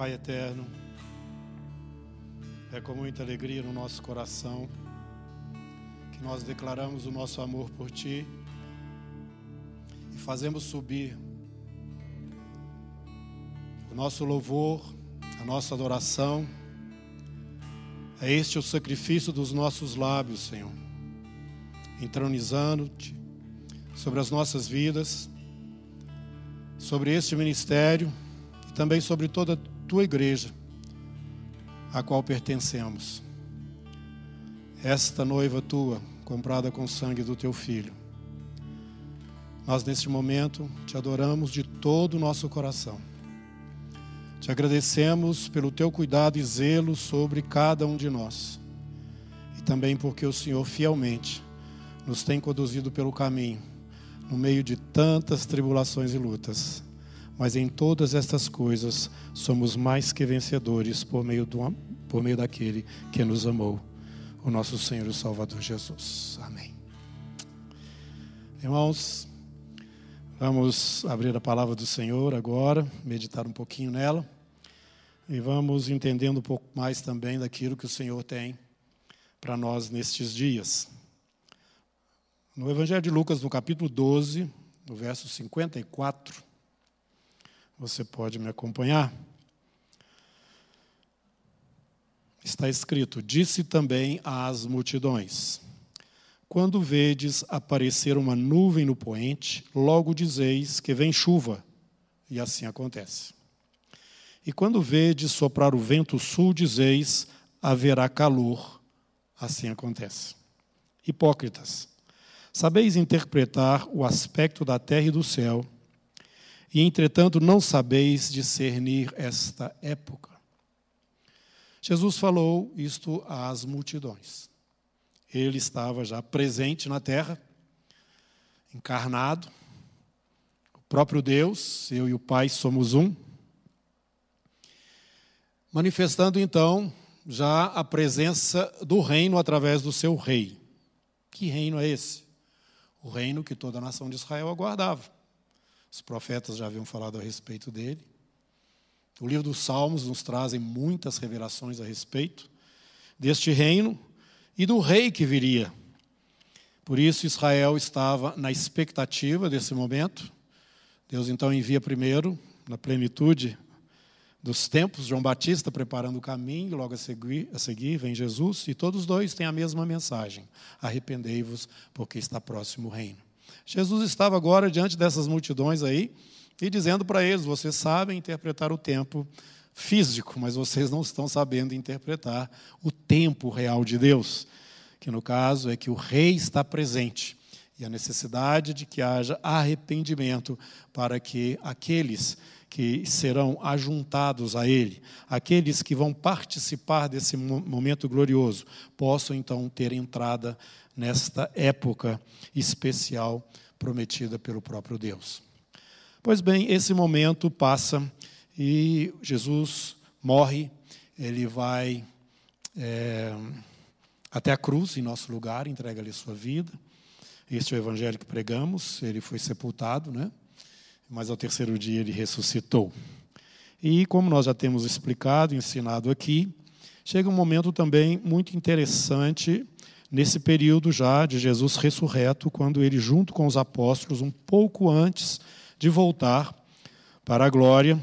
Pai eterno, é com muita alegria no nosso coração que nós declaramos o nosso amor por Ti e fazemos subir o nosso louvor, a nossa adoração. É este o sacrifício dos nossos lábios, Senhor, entronizando-te sobre as nossas vidas, sobre este ministério e também sobre toda tua igreja, a qual pertencemos. Esta noiva tua, comprada com o sangue do teu filho. Nós, neste momento, te adoramos de todo o nosso coração. Te agradecemos pelo teu cuidado e zelo sobre cada um de nós. E também porque o Senhor fielmente nos tem conduzido pelo caminho, no meio de tantas tribulações e lutas mas em todas estas coisas somos mais que vencedores por meio, do, por meio daquele que nos amou, o nosso Senhor e Salvador Jesus. Amém. Irmãos, vamos abrir a palavra do Senhor agora, meditar um pouquinho nela e vamos entendendo um pouco mais também daquilo que o Senhor tem para nós nestes dias. No Evangelho de Lucas, no capítulo 12, no verso 54, você pode me acompanhar? Está escrito: Disse também às multidões: Quando vedes aparecer uma nuvem no poente, logo dizeis que vem chuva, e assim acontece. E quando vedes soprar o vento sul, dizeis: haverá calor, assim acontece. Hipócritas, sabeis interpretar o aspecto da terra e do céu, e entretanto não sabeis discernir esta época. Jesus falou isto às multidões. Ele estava já presente na terra, encarnado, o próprio Deus, eu e o Pai somos um, manifestando então já a presença do reino através do seu rei. Que reino é esse? O reino que toda a nação de Israel aguardava. Os profetas já haviam falado a respeito dele. O livro dos Salmos nos trazem muitas revelações a respeito deste reino e do rei que viria. Por isso Israel estava na expectativa desse momento. Deus então envia primeiro, na plenitude dos tempos, João Batista preparando o caminho, logo a seguir, a seguir vem Jesus, e todos dois têm a mesma mensagem: arrependei-vos, porque está próximo o reino. Jesus estava agora diante dessas multidões aí e dizendo para eles: vocês sabem interpretar o tempo físico, mas vocês não estão sabendo interpretar o tempo real de Deus, que no caso é que o rei está presente e a necessidade de que haja arrependimento para que aqueles que serão ajuntados a Ele, aqueles que vão participar desse momento glorioso, possam então ter entrada nesta época especial prometida pelo próprio Deus. Pois bem, esse momento passa e Jesus morre, ele vai é, até a cruz em nosso lugar, entrega-lhe sua vida. Este é o evangelho que pregamos, ele foi sepultado, né? mas ao terceiro dia ele ressuscitou. E como nós já temos explicado, ensinado aqui, chega um momento também muito interessante nesse período já de Jesus ressurreto, quando ele, junto com os apóstolos, um pouco antes de voltar para a glória,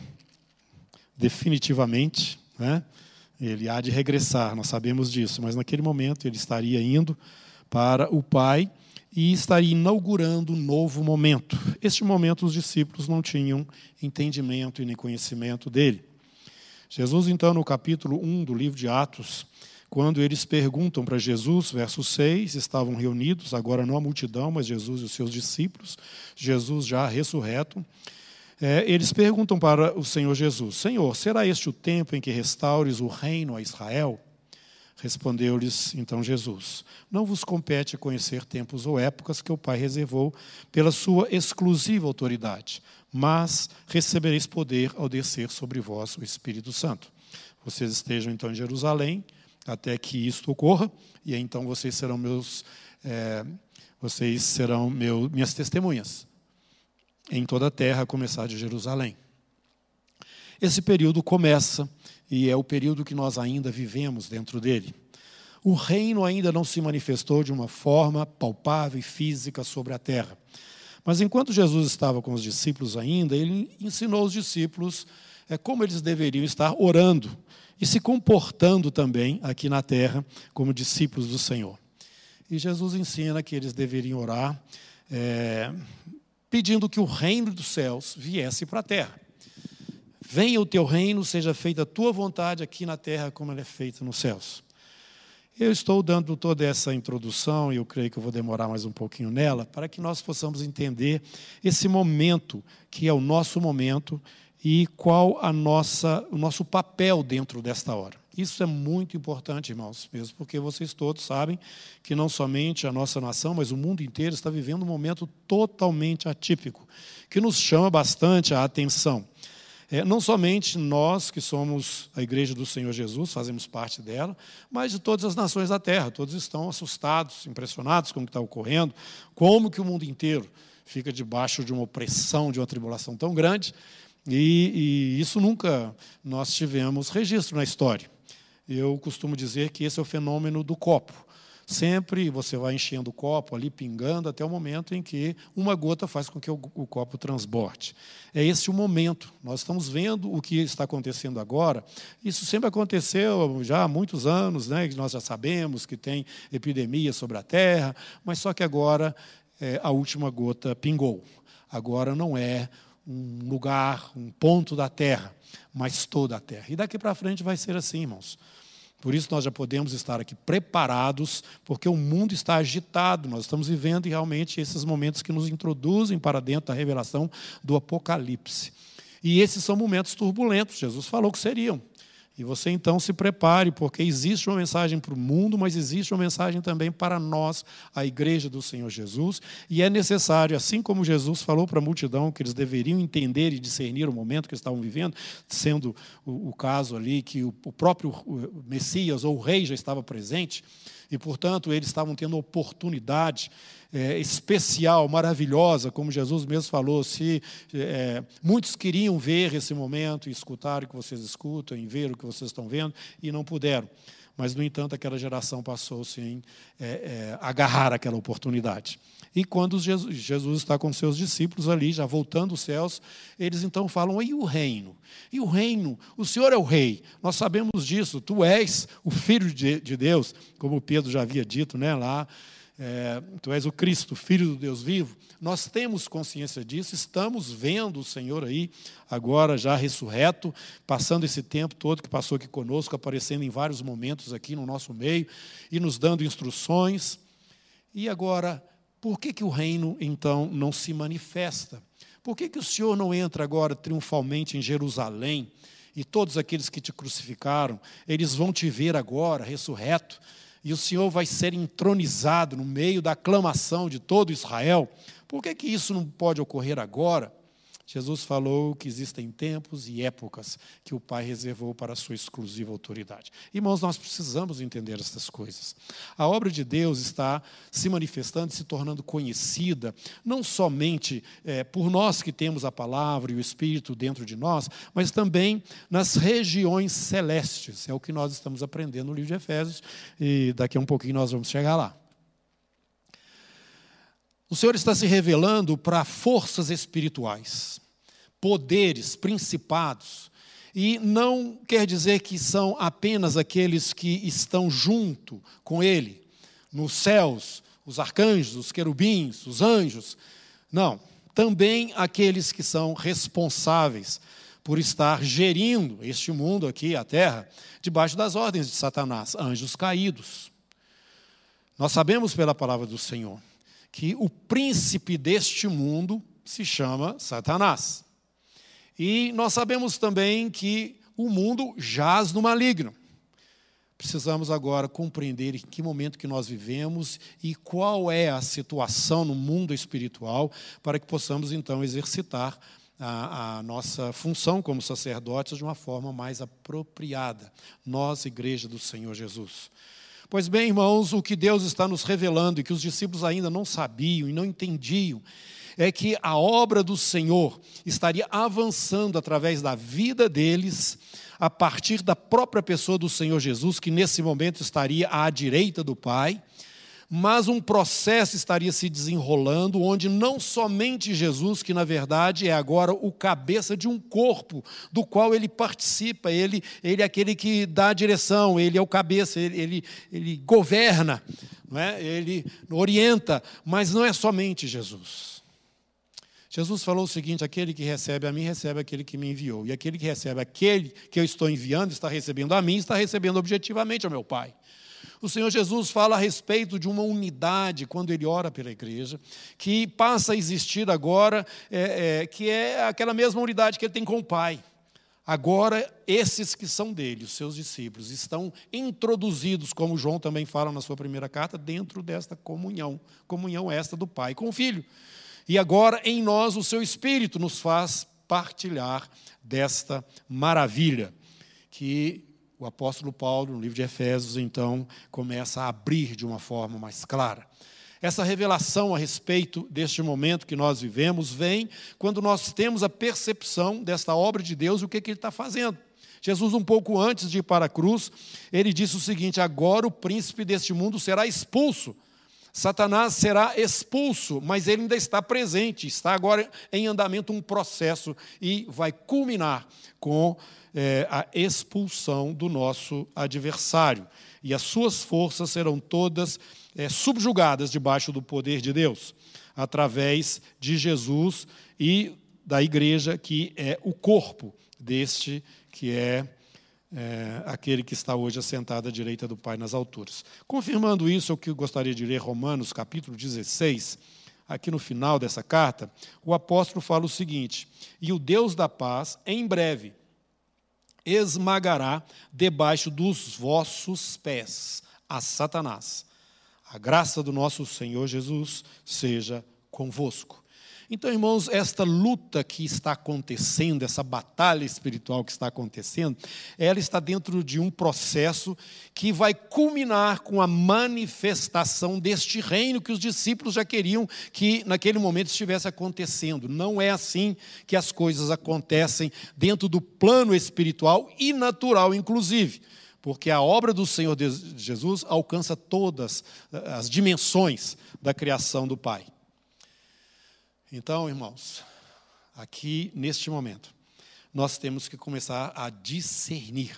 definitivamente, né? ele há de regressar, nós sabemos disso, mas naquele momento ele estaria indo para o Pai e estaria inaugurando um novo momento. Este momento os discípulos não tinham entendimento e nem conhecimento dele. Jesus, então, no capítulo 1 do livro de Atos, quando eles perguntam para Jesus, verso 6, estavam reunidos, agora não a multidão, mas Jesus e os seus discípulos, Jesus já ressurreto, é, eles perguntam para o Senhor Jesus: Senhor, será este o tempo em que restaures o reino a Israel? Respondeu-lhes então Jesus: Não vos compete conhecer tempos ou épocas que o Pai reservou pela sua exclusiva autoridade, mas recebereis poder ao descer sobre vós o Espírito Santo. Vocês estejam então em Jerusalém até que isto ocorra, e então vocês serão meus, é, vocês serão meu, minhas testemunhas em toda a terra, a começar de Jerusalém. esse período começa e é o período que nós ainda vivemos dentro dele. O reino ainda não se manifestou de uma forma palpável e física sobre a terra. Mas enquanto Jesus estava com os discípulos ainda, ele ensinou os discípulos é, como eles deveriam estar orando e se comportando também aqui na terra como discípulos do Senhor. E Jesus ensina que eles deveriam orar é, pedindo que o reino dos céus viesse para a terra. Venha o teu reino, seja feita a tua vontade aqui na terra como ela é feita nos céus. Eu estou dando toda essa introdução, e eu creio que eu vou demorar mais um pouquinho nela, para que nós possamos entender esse momento, que é o nosso momento, e qual a nossa, o nosso papel dentro desta hora. Isso é muito importante, irmãos, mesmo porque vocês todos sabem que não somente a nossa nação, mas o mundo inteiro está vivendo um momento totalmente atípico, que nos chama bastante a atenção. É, não somente nós que somos a igreja do Senhor Jesus, fazemos parte dela, mas de todas as nações da terra. Todos estão assustados, impressionados com o que está ocorrendo, como que o mundo inteiro fica debaixo de uma opressão, de uma tribulação tão grande, e, e isso nunca nós tivemos registro na história. Eu costumo dizer que esse é o fenômeno do copo. Sempre você vai enchendo o copo ali, pingando, até o momento em que uma gota faz com que o, o copo transborde. É esse o momento. Nós estamos vendo o que está acontecendo agora. Isso sempre aconteceu já há muitos anos, né? nós já sabemos que tem epidemia sobre a terra, mas só que agora é, a última gota pingou. Agora não é um lugar, um ponto da terra, mas toda a terra. E daqui para frente vai ser assim, irmãos. Por isso nós já podemos estar aqui preparados, porque o mundo está agitado. Nós estamos vivendo realmente esses momentos que nos introduzem para dentro da revelação do Apocalipse. E esses são momentos turbulentos, Jesus falou que seriam. E você então se prepare, porque existe uma mensagem para o mundo, mas existe uma mensagem também para nós, a igreja do Senhor Jesus. E é necessário, assim como Jesus falou para a multidão que eles deveriam entender e discernir o momento que estavam vivendo, sendo o, o caso ali que o, o próprio Messias ou o rei já estava presente, e portanto eles estavam tendo oportunidade é, especial, maravilhosa, como Jesus mesmo falou, se é, muitos queriam ver esse momento, escutar o que vocês escutam, ver o que vocês estão vendo, e não puderam. Mas, no entanto, aquela geração passou sem é, é, agarrar aquela oportunidade. E quando Jesus, Jesus, está com seus discípulos ali, já voltando os céus, eles então falam: e o reino? E o reino? O Senhor é o rei. Nós sabemos disso. Tu és o filho de, de Deus, como Pedro já havia dito, né, lá é, tu és o Cristo, Filho do Deus vivo, nós temos consciência disso, estamos vendo o Senhor aí, agora já ressurreto, passando esse tempo todo que passou aqui conosco, aparecendo em vários momentos aqui no nosso meio e nos dando instruções. E agora, por que, que o reino então não se manifesta? Por que, que o Senhor não entra agora triunfalmente em Jerusalém? E todos aqueles que te crucificaram, eles vão te ver agora, ressurreto, e o Senhor vai ser entronizado no meio da aclamação de todo Israel. Por que, que isso não pode ocorrer agora? Jesus falou que existem tempos e épocas que o Pai reservou para a sua exclusiva autoridade. Irmãos, nós precisamos entender essas coisas. A obra de Deus está se manifestando, se tornando conhecida, não somente é, por nós que temos a palavra e o Espírito dentro de nós, mas também nas regiões celestes. É o que nós estamos aprendendo no livro de Efésios, e daqui a um pouquinho nós vamos chegar lá. O Senhor está se revelando para forças espirituais, poderes, principados. E não quer dizer que são apenas aqueles que estão junto com Ele, nos céus, os arcanjos, os querubins, os anjos. Não, também aqueles que são responsáveis por estar gerindo este mundo aqui, a terra, debaixo das ordens de Satanás, anjos caídos. Nós sabemos pela palavra do Senhor que o príncipe deste mundo se chama Satanás. E nós sabemos também que o mundo jaz no maligno. Precisamos agora compreender em que momento que nós vivemos e qual é a situação no mundo espiritual para que possamos então exercitar a, a, nossa função como sacerdotes de uma forma mais apropriada. Nós, Igreja do Senhor Jesus. Pois bem, irmãos, o que Deus está nos revelando e que os discípulos ainda não sabiam e não entendiam é que a obra do Senhor estaria avançando através da vida deles, a partir da própria pessoa do Senhor Jesus, que nesse momento estaria à direita do Pai mas um processo estaria se desenrolando onde não somente Jesus, que na verdade é agora o cabeça de um corpo do qual ele participa, ele, ele é aquele que dá a direção, ele é o cabeça, ele, ele, ele governa, não é? ele orienta, mas não é somente Jesus. Jesus falou o seguinte: aquele que recebe a mim, recebe aquele que me enviou. E aquele que recebe aquele que eu estou enviando, está recebendo a mim, está recebendo objetivamente ao meu Pai. O Senhor Jesus fala a respeito de uma unidade quando ele ora pela igreja, que passa a existir agora, é, é, que é aquela mesma unidade que ele tem com o Pai. Agora, esses que são dele, os seus discípulos, estão introduzidos, como João também fala na sua primeira carta, dentro desta comunhão, comunhão esta do Pai com o Filho. E agora, em nós, o seu Espírito nos faz partilhar desta maravilha, que o apóstolo Paulo, no livro de Efésios, então, começa a abrir de uma forma mais clara. Essa revelação a respeito deste momento que nós vivemos vem quando nós temos a percepção desta obra de Deus e o que, que Ele está fazendo. Jesus, um pouco antes de ir para a cruz, ele disse o seguinte: agora o príncipe deste mundo será expulso. Satanás será expulso, mas ele ainda está presente, está agora em andamento um processo e vai culminar com é, a expulsão do nosso adversário. E as suas forças serão todas é, subjugadas debaixo do poder de Deus, através de Jesus e da igreja, que é o corpo deste que é, é, aquele que está hoje assentado à direita do Pai nas alturas. Confirmando isso, que eu gostaria de ler Romanos, capítulo 16, aqui no final dessa carta, o apóstolo fala o seguinte: E o Deus da paz, em breve, esmagará debaixo dos vossos pés a Satanás. A graça do nosso Senhor Jesus seja convosco. Então, irmãos, esta luta que está acontecendo, essa batalha espiritual que está acontecendo, ela está dentro de um processo que vai culminar com a manifestação deste reino que os discípulos já queriam que naquele momento estivesse acontecendo. Não é assim que as coisas acontecem dentro do plano espiritual e natural, inclusive porque a obra do Senhor Jesus alcança todas as dimensões da criação do Pai. Então, irmãos, aqui neste momento, nós temos que começar a discernir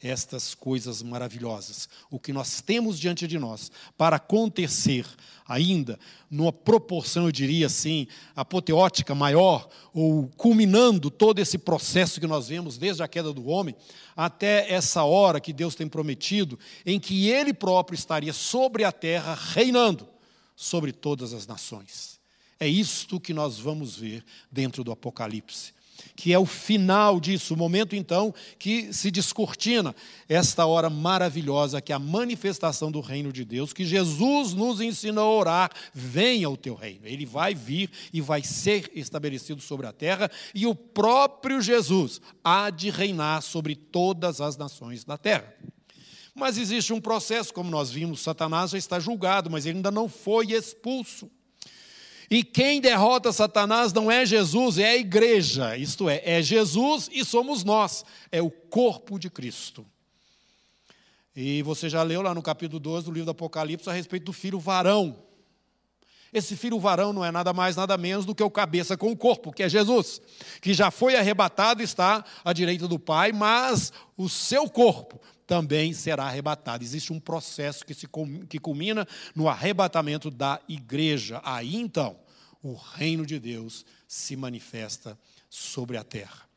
estas coisas maravilhosas, o que nós temos diante de nós para acontecer ainda numa proporção, eu diria assim, apoteótica maior, ou culminando todo esse processo que nós vemos desde a queda do homem até essa hora que Deus tem prometido, em que Ele próprio estaria sobre a terra reinando sobre todas as nações. É isto que nós vamos ver dentro do Apocalipse, que é o final disso, o momento então que se descortina esta hora maravilhosa, que é a manifestação do reino de Deus, que Jesus nos ensinou a orar: venha o teu reino. Ele vai vir e vai ser estabelecido sobre a terra, e o próprio Jesus há de reinar sobre todas as nações da terra. Mas existe um processo, como nós vimos, Satanás já está julgado, mas ele ainda não foi expulso. E quem derrota Satanás não é Jesus, é a igreja. Isto é, é Jesus e somos nós. É o corpo de Cristo. E você já leu lá no capítulo 12 do livro do Apocalipse a respeito do filho varão. Esse filho varão não é nada mais, nada menos do que o cabeça com o corpo, que é Jesus, que já foi arrebatado e está à direita do Pai, mas o seu corpo também será arrebatado. Existe um processo que, se, que culmina no arrebatamento da igreja. Aí então, o reino de Deus se manifesta sobre a terra.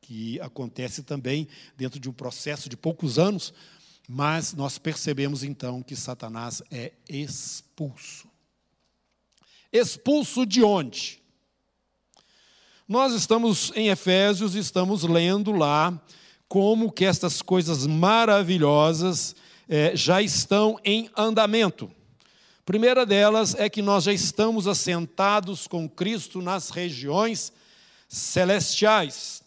Que acontece também dentro de um processo de poucos anos, mas nós percebemos então que Satanás é expulso. Expulso de onde? Nós estamos em Efésios, estamos lendo lá como que estas coisas maravilhosas é, já estão em andamento. Primeira delas é que nós já estamos assentados com Cristo nas regiões celestiais.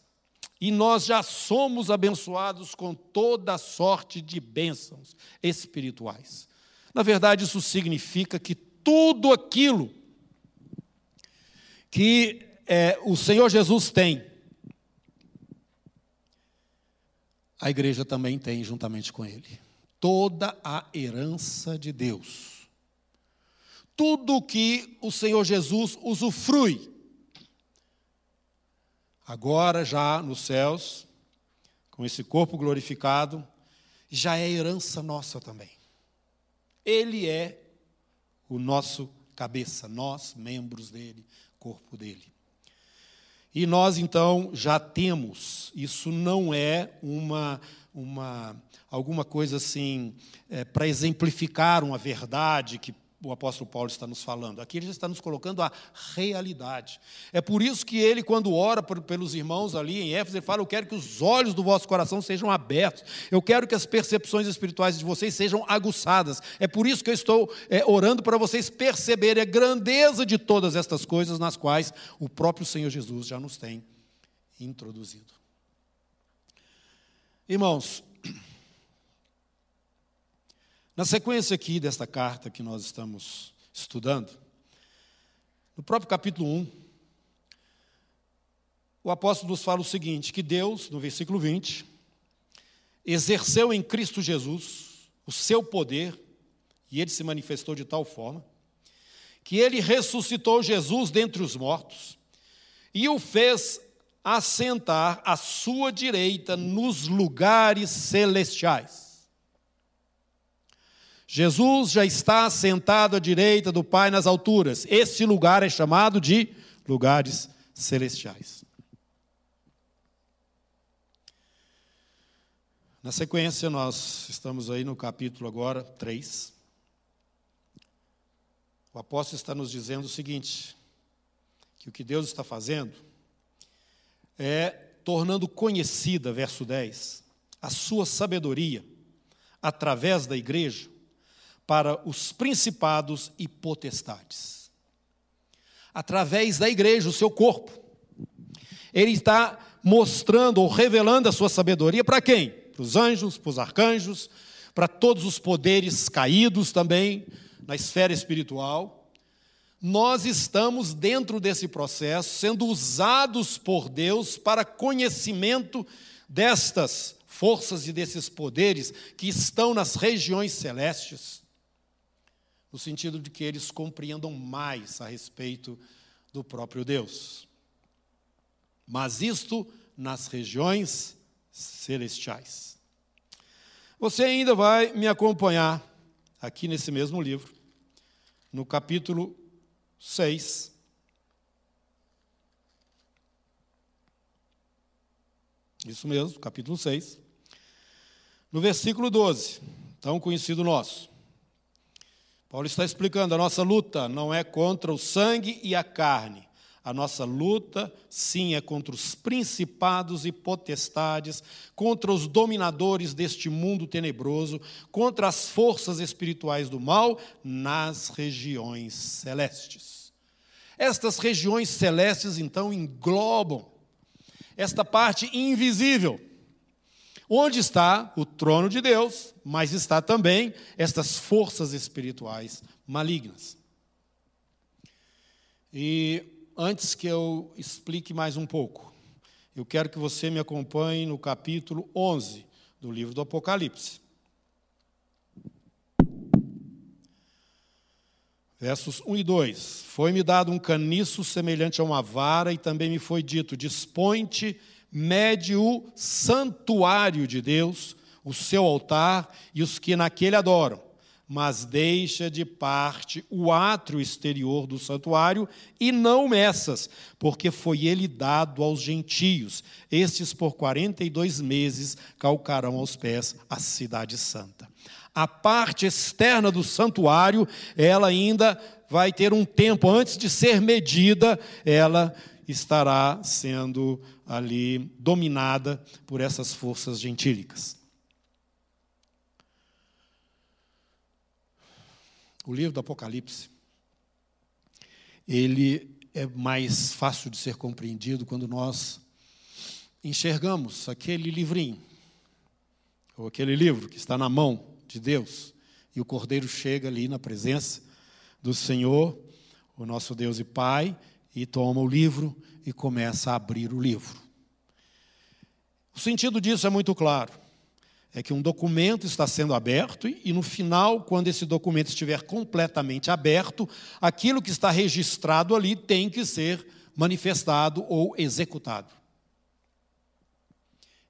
e nós já somos abençoados com toda sorte de bênçãos espirituais. Na verdade, isso significa que tudo aquilo que é, o Senhor Jesus tem, a igreja também tem juntamente com ele. Toda a herança de Deus. Tudo que o Senhor Jesus usufrui agora já nos céus, com esse corpo glorificado, já é herança nossa também. Ele é o nosso cabeça, nós, membros dele, corpo dele. E nós então já temos, isso não é uma, uma alguma coisa assim, é, para exemplificar uma verdade que o apóstolo Paulo está nos falando. Aqui ele está nos colocando a realidade. É por isso que ele, quando ora pelos irmãos ali em Éfeso, ele fala: Eu quero que os olhos do vosso coração sejam abertos. Eu quero que as percepções espirituais de vocês sejam aguçadas. É por isso que eu estou é, orando para vocês perceberem a grandeza de todas estas coisas nas quais o próprio Senhor Jesus já nos tem introduzido. Irmãos, na sequência aqui desta carta que nós estamos estudando, no próprio capítulo 1, o apóstolo nos fala o seguinte: que Deus, no versículo 20, exerceu em Cristo Jesus o seu poder, e ele se manifestou de tal forma, que ele ressuscitou Jesus dentre os mortos e o fez assentar à sua direita nos lugares celestiais Jesus já está sentado à direita do Pai nas alturas. Esse lugar é chamado de lugares celestiais. Na sequência, nós estamos aí no capítulo agora 3. O apóstolo está nos dizendo o seguinte: que o que Deus está fazendo é tornando conhecida, verso 10, a sua sabedoria através da igreja para os principados e potestades. Através da igreja, o seu corpo. Ele está mostrando ou revelando a sua sabedoria para quem? Para os anjos, para os arcanjos, para todos os poderes caídos também na esfera espiritual. Nós estamos dentro desse processo, sendo usados por Deus para conhecimento destas forças e desses poderes que estão nas regiões celestes no sentido de que eles compreendam mais a respeito do próprio Deus. Mas isto nas regiões celestiais. Você ainda vai me acompanhar aqui nesse mesmo livro, no capítulo 6. Isso mesmo, capítulo 6. No versículo 12, tão conhecido nosso. Paulo está explicando: a nossa luta não é contra o sangue e a carne. A nossa luta, sim, é contra os principados e potestades, contra os dominadores deste mundo tenebroso, contra as forças espirituais do mal nas regiões celestes. Estas regiões celestes, então, englobam esta parte invisível onde está o trono de Deus, mas está também estas forças espirituais malignas. E antes que eu explique mais um pouco, eu quero que você me acompanhe no capítulo 11 do livro do Apocalipse. Versos 1 e 2: Foi-me dado um caniço semelhante a uma vara, e também me foi dito: Dispõe-te mede o santuário de Deus, o seu altar e os que naquele adoram, mas deixa de parte o átrio exterior do santuário e não meças, porque foi ele dado aos gentios. Estes por quarenta e dois meses calcarão aos pés a cidade santa. A parte externa do santuário, ela ainda vai ter um tempo antes de ser medida, ela estará sendo ali dominada por essas forças gentílicas. O livro do Apocalipse, ele é mais fácil de ser compreendido quando nós enxergamos aquele livrinho, ou aquele livro que está na mão de Deus, e o cordeiro chega ali na presença do Senhor, o nosso Deus e Pai, e toma o livro e começa a abrir o livro. O sentido disso é muito claro. É que um documento está sendo aberto e, no final, quando esse documento estiver completamente aberto, aquilo que está registrado ali tem que ser manifestado ou executado.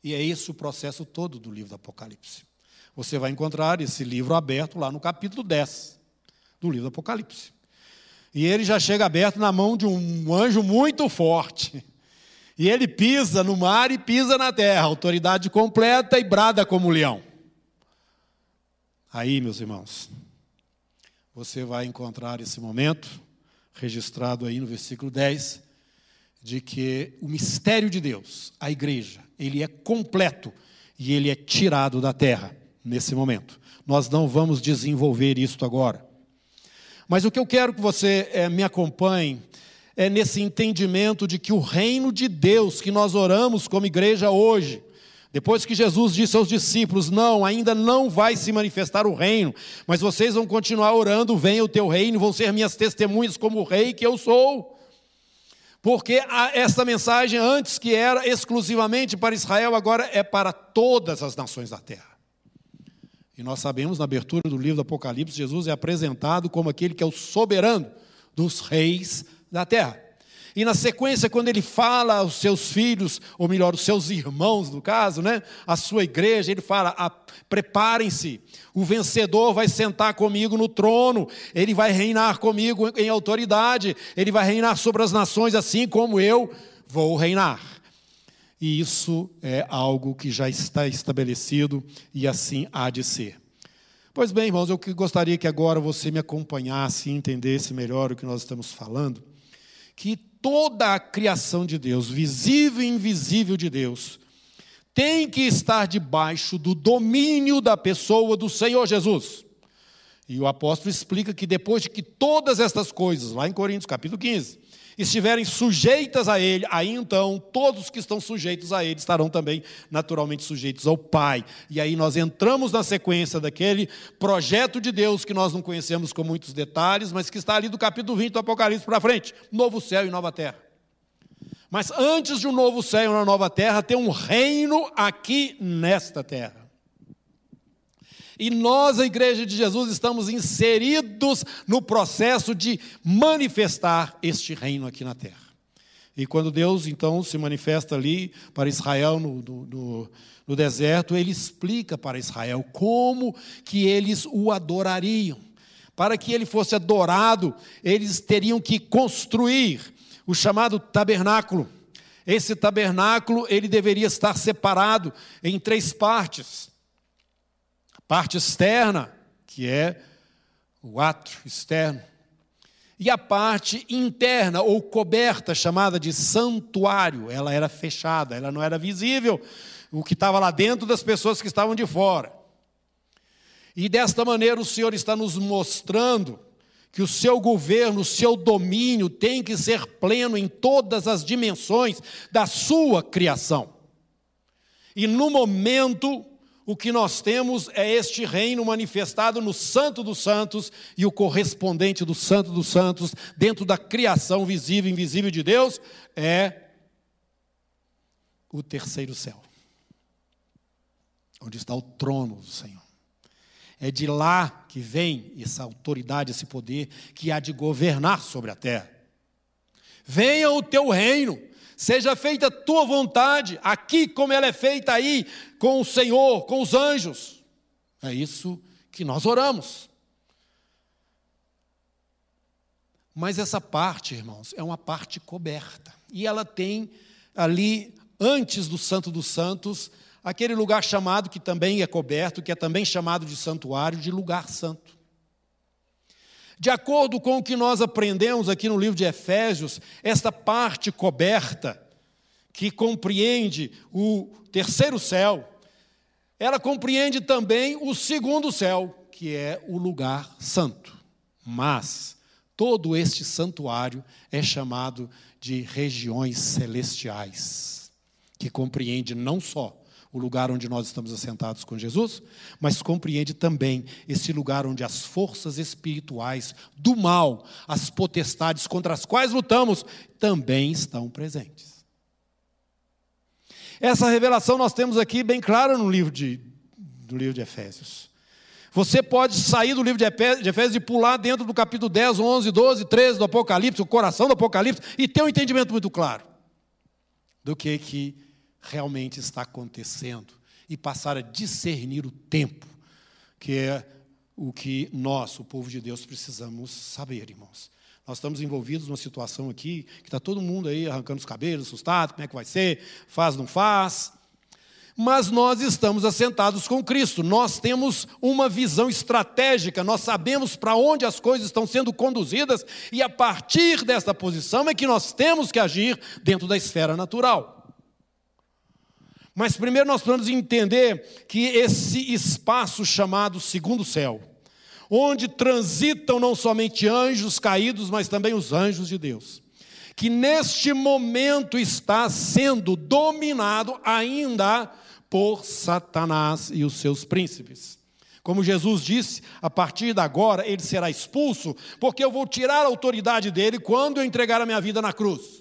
E é esse o processo todo do livro do Apocalipse. Você vai encontrar esse livro aberto lá no capítulo 10 do livro do Apocalipse. E ele já chega aberto na mão de um anjo muito forte. E ele pisa no mar e pisa na terra, autoridade completa e brada como leão. Aí, meus irmãos, você vai encontrar esse momento, registrado aí no versículo 10, de que o mistério de Deus, a igreja, ele é completo e ele é tirado da terra nesse momento. Nós não vamos desenvolver isto agora. Mas o que eu quero que você é, me acompanhe é nesse entendimento de que o reino de Deus que nós oramos como igreja hoje, depois que Jesus disse aos discípulos: Não, ainda não vai se manifestar o reino, mas vocês vão continuar orando, venha o teu reino, vão ser minhas testemunhas como o rei que eu sou. Porque essa mensagem, antes que era exclusivamente para Israel, agora é para todas as nações da terra. E nós sabemos, na abertura do livro do Apocalipse, Jesus é apresentado como aquele que é o soberano dos reis da terra. E na sequência, quando ele fala aos seus filhos, ou melhor, os seus irmãos, no caso, né, a sua igreja, ele fala: preparem-se, o vencedor vai sentar comigo no trono, ele vai reinar comigo em autoridade, ele vai reinar sobre as nações, assim como eu vou reinar. E isso é algo que já está estabelecido e assim há de ser. Pois bem, irmãos, eu gostaria que agora você me acompanhasse e entendesse melhor o que nós estamos falando que toda a criação de Deus, visível e invisível de Deus, tem que estar debaixo do domínio da pessoa do Senhor Jesus. E o apóstolo explica que depois de que todas estas coisas, lá em Coríntios capítulo 15, estiverem sujeitas a ele, aí então todos que estão sujeitos a ele estarão também naturalmente sujeitos ao Pai. E aí nós entramos na sequência daquele projeto de Deus que nós não conhecemos com muitos detalhes, mas que está ali do capítulo 20 do Apocalipse para frente: novo céu e nova terra. Mas antes de um novo céu e uma nova terra, tem um reino aqui nesta terra. E nós, a Igreja de Jesus, estamos inseridos no processo de manifestar este reino aqui na terra. E quando Deus então se manifesta ali para Israel no, no, no, deserto, ele explica para Israel como que eles o adorariam. Para que ele fosse adorado, eles teriam que construir o chamado tabernáculo. Esse tabernáculo ele deveria estar separado em três partes parte externa, que é o átrio externo, e a parte interna ou coberta, chamada de santuário, ela era fechada, ela não era visível, o que estava lá dentro das pessoas que estavam de fora. E desta maneira o Senhor está nos mostrando que o seu governo, o seu domínio tem que ser pleno em todas as dimensões da sua criação. E no momento o que nós temos é este reino manifestado no Santo dos Santos e o correspondente do Santo dos Santos, dentro da criação visível e invisível de Deus, é o terceiro céu, onde está o trono do Senhor. É de lá que vem essa autoridade, esse poder que há de governar sobre a terra. Venha o teu reino Seja feita a tua vontade, aqui como ela é feita aí, com o Senhor, com os anjos. É isso que nós oramos. Mas essa parte, irmãos, é uma parte coberta. E ela tem ali, antes do Santo dos Santos, aquele lugar chamado, que também é coberto, que é também chamado de santuário, de lugar santo. De acordo com o que nós aprendemos aqui no livro de Efésios, esta parte coberta, que compreende o terceiro céu, ela compreende também o segundo céu, que é o lugar santo. Mas todo este santuário é chamado de regiões celestiais, que compreende não só o lugar onde nós estamos assentados com Jesus, mas compreende também esse lugar onde as forças espirituais do mal, as potestades contra as quais lutamos, também estão presentes. Essa revelação nós temos aqui bem clara no livro de, do livro de Efésios. Você pode sair do livro de Efésios e pular dentro do capítulo 10, 11, 12, 13 do Apocalipse, o coração do Apocalipse, e ter um entendimento muito claro do que, que realmente está acontecendo e passar a discernir o tempo, que é o que nós, o povo de Deus, precisamos saber, irmãos. Nós estamos envolvidos numa situação aqui que está todo mundo aí arrancando os cabelos, assustado, como é que vai ser, faz, não faz. Mas nós estamos assentados com Cristo, nós temos uma visão estratégica, nós sabemos para onde as coisas estão sendo conduzidas, e a partir dessa posição é que nós temos que agir dentro da esfera natural. Mas primeiro nós precisamos entender que esse espaço chamado segundo céu, onde transitam não somente anjos caídos, mas também os anjos de Deus, que neste momento está sendo dominado ainda por Satanás e os seus príncipes. Como Jesus disse, a partir de agora ele será expulso, porque eu vou tirar a autoridade dele quando eu entregar a minha vida na cruz.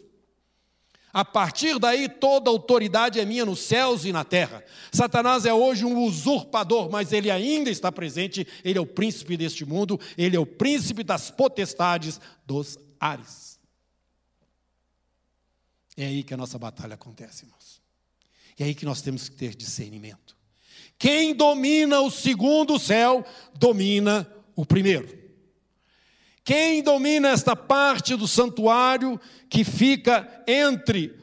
A partir daí, toda autoridade é minha nos céus e na terra. Satanás é hoje um usurpador, mas ele ainda está presente. Ele é o príncipe deste mundo, ele é o príncipe das potestades dos ares. É aí que a nossa batalha acontece, irmãos. É aí que nós temos que ter discernimento. Quem domina o segundo céu, domina o primeiro. Quem domina esta parte do santuário que fica entre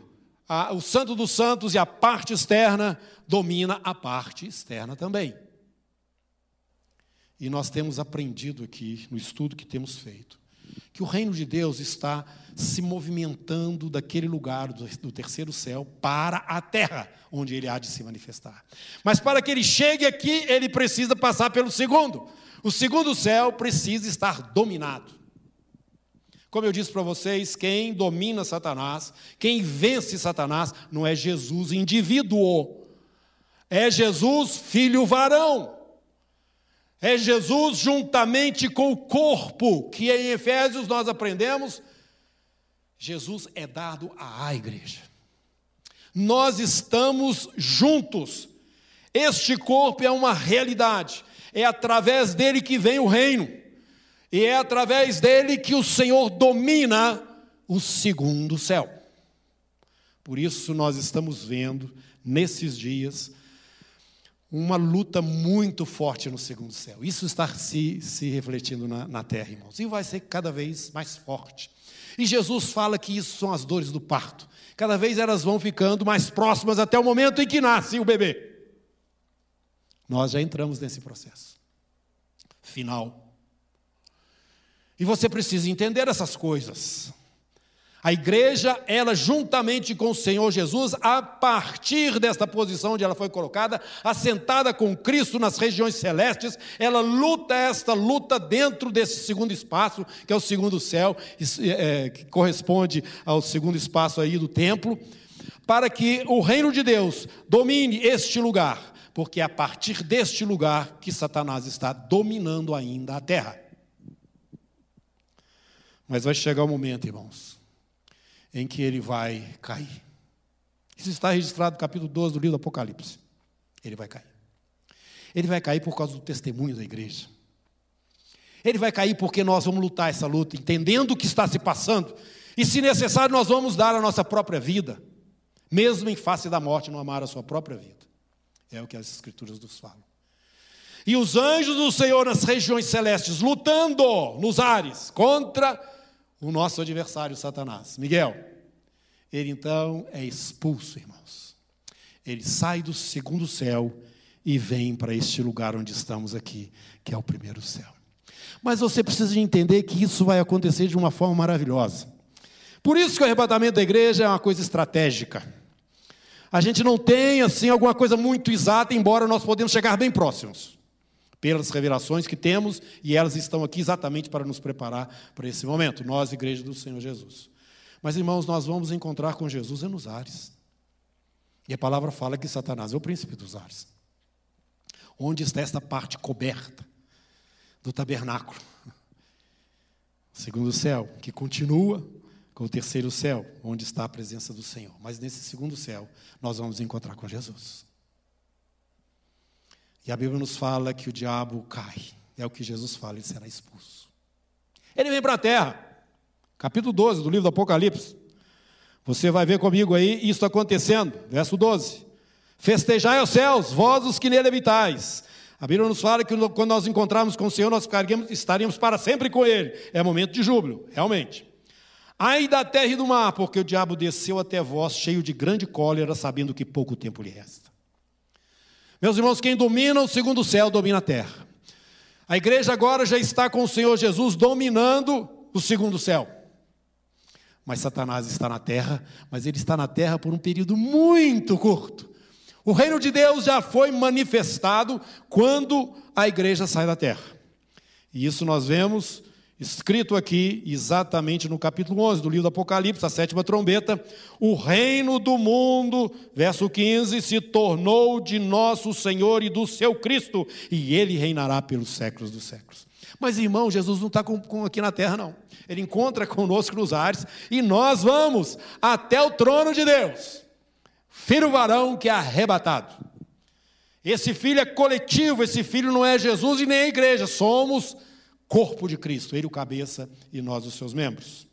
a, o Santo dos Santos e a parte externa, domina a parte externa também. E nós temos aprendido aqui, no estudo que temos feito, que o reino de Deus está se movimentando daquele lugar do, terceiro céu para a terra, onde ele há de se manifestar. Mas para que ele chegue aqui, ele precisa passar pelo segundo. O segundo céu precisa estar dominado. Como eu disse para vocês, quem domina Satanás, quem vence Satanás, não é Jesus indivíduo, é Jesus filho varão. É Jesus juntamente com o corpo, que em Efésios nós aprendemos, Jesus é dado à igreja. Nós estamos juntos. Este corpo é uma realidade. É através dele que vem o reino. E é através dele que o Senhor domina o segundo céu. Por isso nós estamos vendo nesses dias uma luta muito forte no segundo céu. Isso está se, se refletindo na, na terra, irmãos. E vai ser cada vez mais forte. E Jesus fala que isso são as dores do parto. Cada vez elas vão ficando mais próximas até o momento em que nasce o bebê. Nós já entramos nesse processo. Final. E você precisa entender essas coisas. A igreja, ela juntamente com o Senhor Jesus, a partir desta posição onde ela foi colocada, assentada com Cristo nas regiões celestes, ela luta esta luta dentro desse segundo espaço, que é o segundo céu, é, que corresponde ao segundo espaço aí do templo, para que o reino de Deus domine este lugar, porque é a partir deste lugar que Satanás está dominando ainda a terra. Mas vai chegar o momento, irmãos, em que ele vai cair. Isso está registrado no capítulo 12 do livro do Apocalipse. Ele vai cair. Ele vai cair por causa do testemunho da igreja. Ele vai cair porque nós vamos lutar essa luta, entendendo o que está se passando. E, se necessário, nós vamos dar a nossa própria vida, mesmo em face da morte, não amar a sua própria vida. É o que as Escrituras nos falam. E os anjos do Senhor nas regiões celestes, lutando nos ares contra o nosso adversário Satanás, Miguel. Ele então é expulso, irmãos. Ele sai do segundo céu e vem para este lugar onde estamos aqui, que é o primeiro céu. Mas você precisa entender que isso vai acontecer de uma forma maravilhosa. Por isso que o arrebatamento da igreja é uma coisa estratégica. A gente não tem assim alguma coisa muito exata, embora nós podemos chegar bem próximos pelas revelações que temos, e elas estão aqui exatamente para nos preparar para esse momento, nós, Igreja do Senhor Jesus. Mas, irmãos, nós vamos encontrar com Jesus nos ares. E a palavra fala que Satanás é o príncipe dos ares. Onde está esta parte coberta do tabernáculo? Segundo céu, que continua com o terceiro céu, onde está a presença do Senhor. Mas nesse segundo céu, nós vamos encontrar com Jesus. E a Bíblia nos fala que o diabo cai. É o que Jesus fala, ele será expulso. Ele vem para a terra. Capítulo 12 do livro do Apocalipse. Você vai ver comigo aí isso acontecendo. Verso 12. Festejai aos céus, vós os que nele habitais. A Bíblia nos fala que quando nós encontrarmos com o Senhor, nós estaríamos para sempre com Ele. É momento de júbilo, realmente. Ai da terra e do mar, porque o diabo desceu até vós, cheio de grande cólera, sabendo que pouco tempo lhe resta. Meus irmãos, quem domina o segundo céu domina a terra. A igreja agora já está com o Senhor Jesus dominando o segundo céu. Mas Satanás está na terra, mas ele está na terra por um período muito curto. O reino de Deus já foi manifestado quando a igreja sai da terra. E isso nós vemos escrito aqui exatamente no capítulo 11 do livro do Apocalipse, a sétima trombeta, o reino do mundo, verso 15, se tornou de nosso Senhor e do seu Cristo, e ele reinará pelos séculos dos séculos. Mas, irmão, Jesus não está aqui na terra, não. Ele encontra conosco nos ares e nós vamos até o trono de Deus. Filho varão que é arrebatado. Esse filho é coletivo, esse filho não é Jesus e nem a igreja, somos corpo de Cristo, ele o cabeça e nós os seus membros.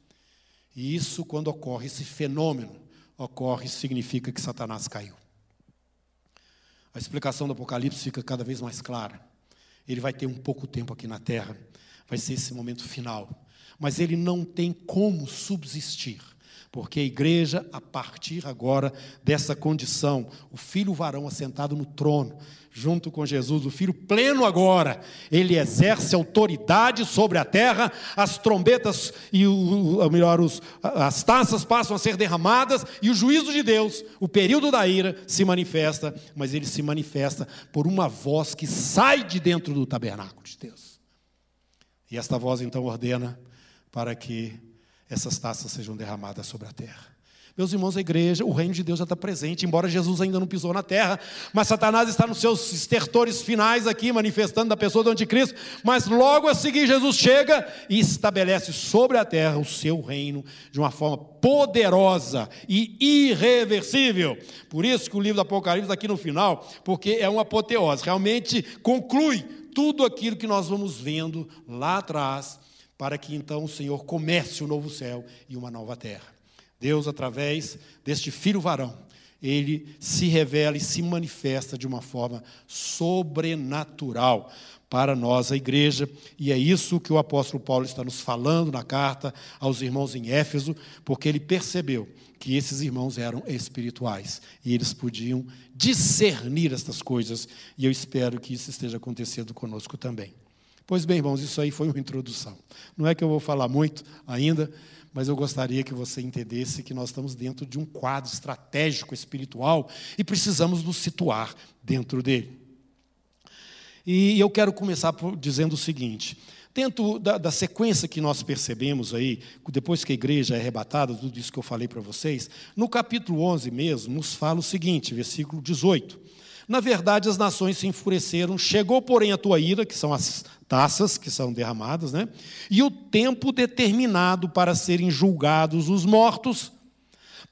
E isso, quando ocorre, esse fenômeno ocorre, significa que Satanás caiu. A explicação do Apocalipse fica cada vez mais clara. Ele vai ter um pouco tempo aqui na terra, vai ser esse momento final, mas ele não tem como subsistir porque a igreja, a partir agora dessa condição, o filho varão assentado no trono, junto com Jesus, o filho pleno agora, ele exerce autoridade sobre a terra, as trombetas e o, melhor, os, as taças passam a ser derramadas e o juízo de Deus, o período da ira, se manifesta, mas ele se manifesta por uma voz que sai de dentro do tabernáculo de Deus. E esta voz então ordena para que essas taças sejam derramadas sobre a terra. Meus irmãos, a igreja, o reino de Deus já está presente, embora Jesus ainda não pisou na terra, mas Satanás está nos seus estertores finais aqui, manifestando da pessoa do anticristo, mas logo a seguir Jesus chega e estabelece sobre a terra o seu reino de uma forma poderosa e irreversível. Por isso que o livro do Apocalipse está aqui no final, porque é uma apoteose, realmente conclui tudo aquilo que nós vamos vendo lá atrás para que então o Senhor comece o novo céu e uma nova terra. Deus, através deste filho varão, ele se revela e se manifesta de uma forma sobrenatural para nós, a igreja, e é isso que o apóstolo Paulo está nos falando na carta aos irmãos em Éfeso, porque ele percebeu que esses irmãos eram espirituais e eles podiam discernir estas coisas, e eu espero que isso esteja acontecendo conosco também. Pois bem, irmãos, isso aí foi uma introdução. Não é que eu vou falar muito ainda, mas eu gostaria que você entendesse que nós estamos dentro de um quadro estratégico espiritual e precisamos nos situar dentro dele. E eu quero começar dizendo o seguinte: dentro da, da, sequência que nós percebemos aí, depois que a igreja é arrebatada, tudo isso que eu falei para vocês, no capítulo 11 mesmo, nos fala o seguinte, versículo 18. Na verdade, as nações se enfureceram, chegou, porém, a tua ira, que são as taças que são derramadas, né? E o tempo determinado para serem julgados os mortos,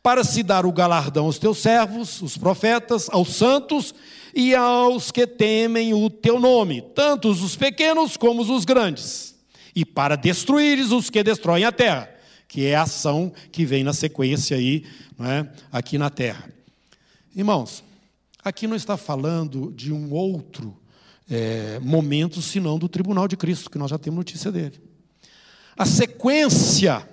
para se dar o galardão aos teus servos, os profetas, aos santos e aos que temem o teu nome, tanto os pequenos como os grandes, e para destruires os que destroem a terra, que é a ação que vem na sequência aí, não é? aqui na terra. Irmãos, Aqui não está falando de um outro é, momento, senão do tribunal de Cristo, que nós já temos notícia dele. A sequência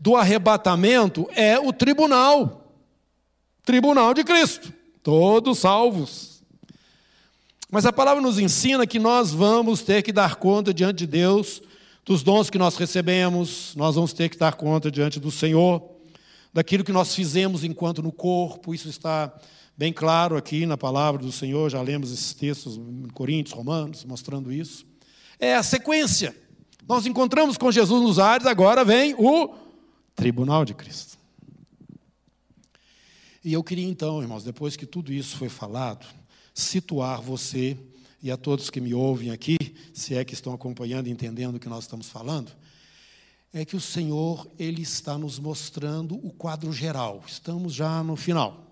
do arrebatamento é o tribunal tribunal de Cristo, todos salvos. Mas a palavra nos ensina que nós vamos ter que dar conta diante de Deus dos dons que nós recebemos, nós vamos ter que dar conta diante do Senhor daquilo que nós fizemos enquanto no corpo, isso está bem claro aqui na palavra do Senhor, já lemos esses textos em Coríntios, Romanos, mostrando isso. É a sequência. Nós encontramos com Jesus nos ares, agora vem o tribunal de Cristo. E eu queria então, irmãos, depois que tudo isso foi falado, situar você e a todos que me ouvem aqui, se é que estão acompanhando e entendendo o que nós estamos falando, é que o Senhor ele está nos mostrando o quadro geral. Estamos já no final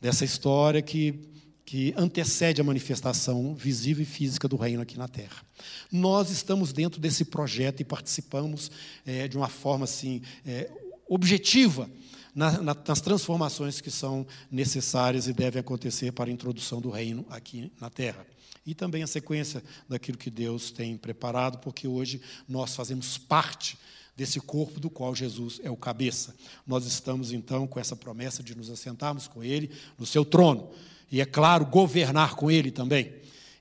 dessa história que que antecede a manifestação visível e física do reino aqui na Terra. Nós estamos dentro desse projeto e participamos é, de uma forma assim é, objetiva na, na, nas transformações que são necessárias e devem acontecer para a introdução do reino aqui na Terra. E também a sequência daquilo que Deus tem preparado, porque hoje nós fazemos parte desse corpo do qual Jesus é o cabeça. Nós estamos então com essa promessa de nos assentarmos com Ele no seu trono e, é claro, governar com Ele também.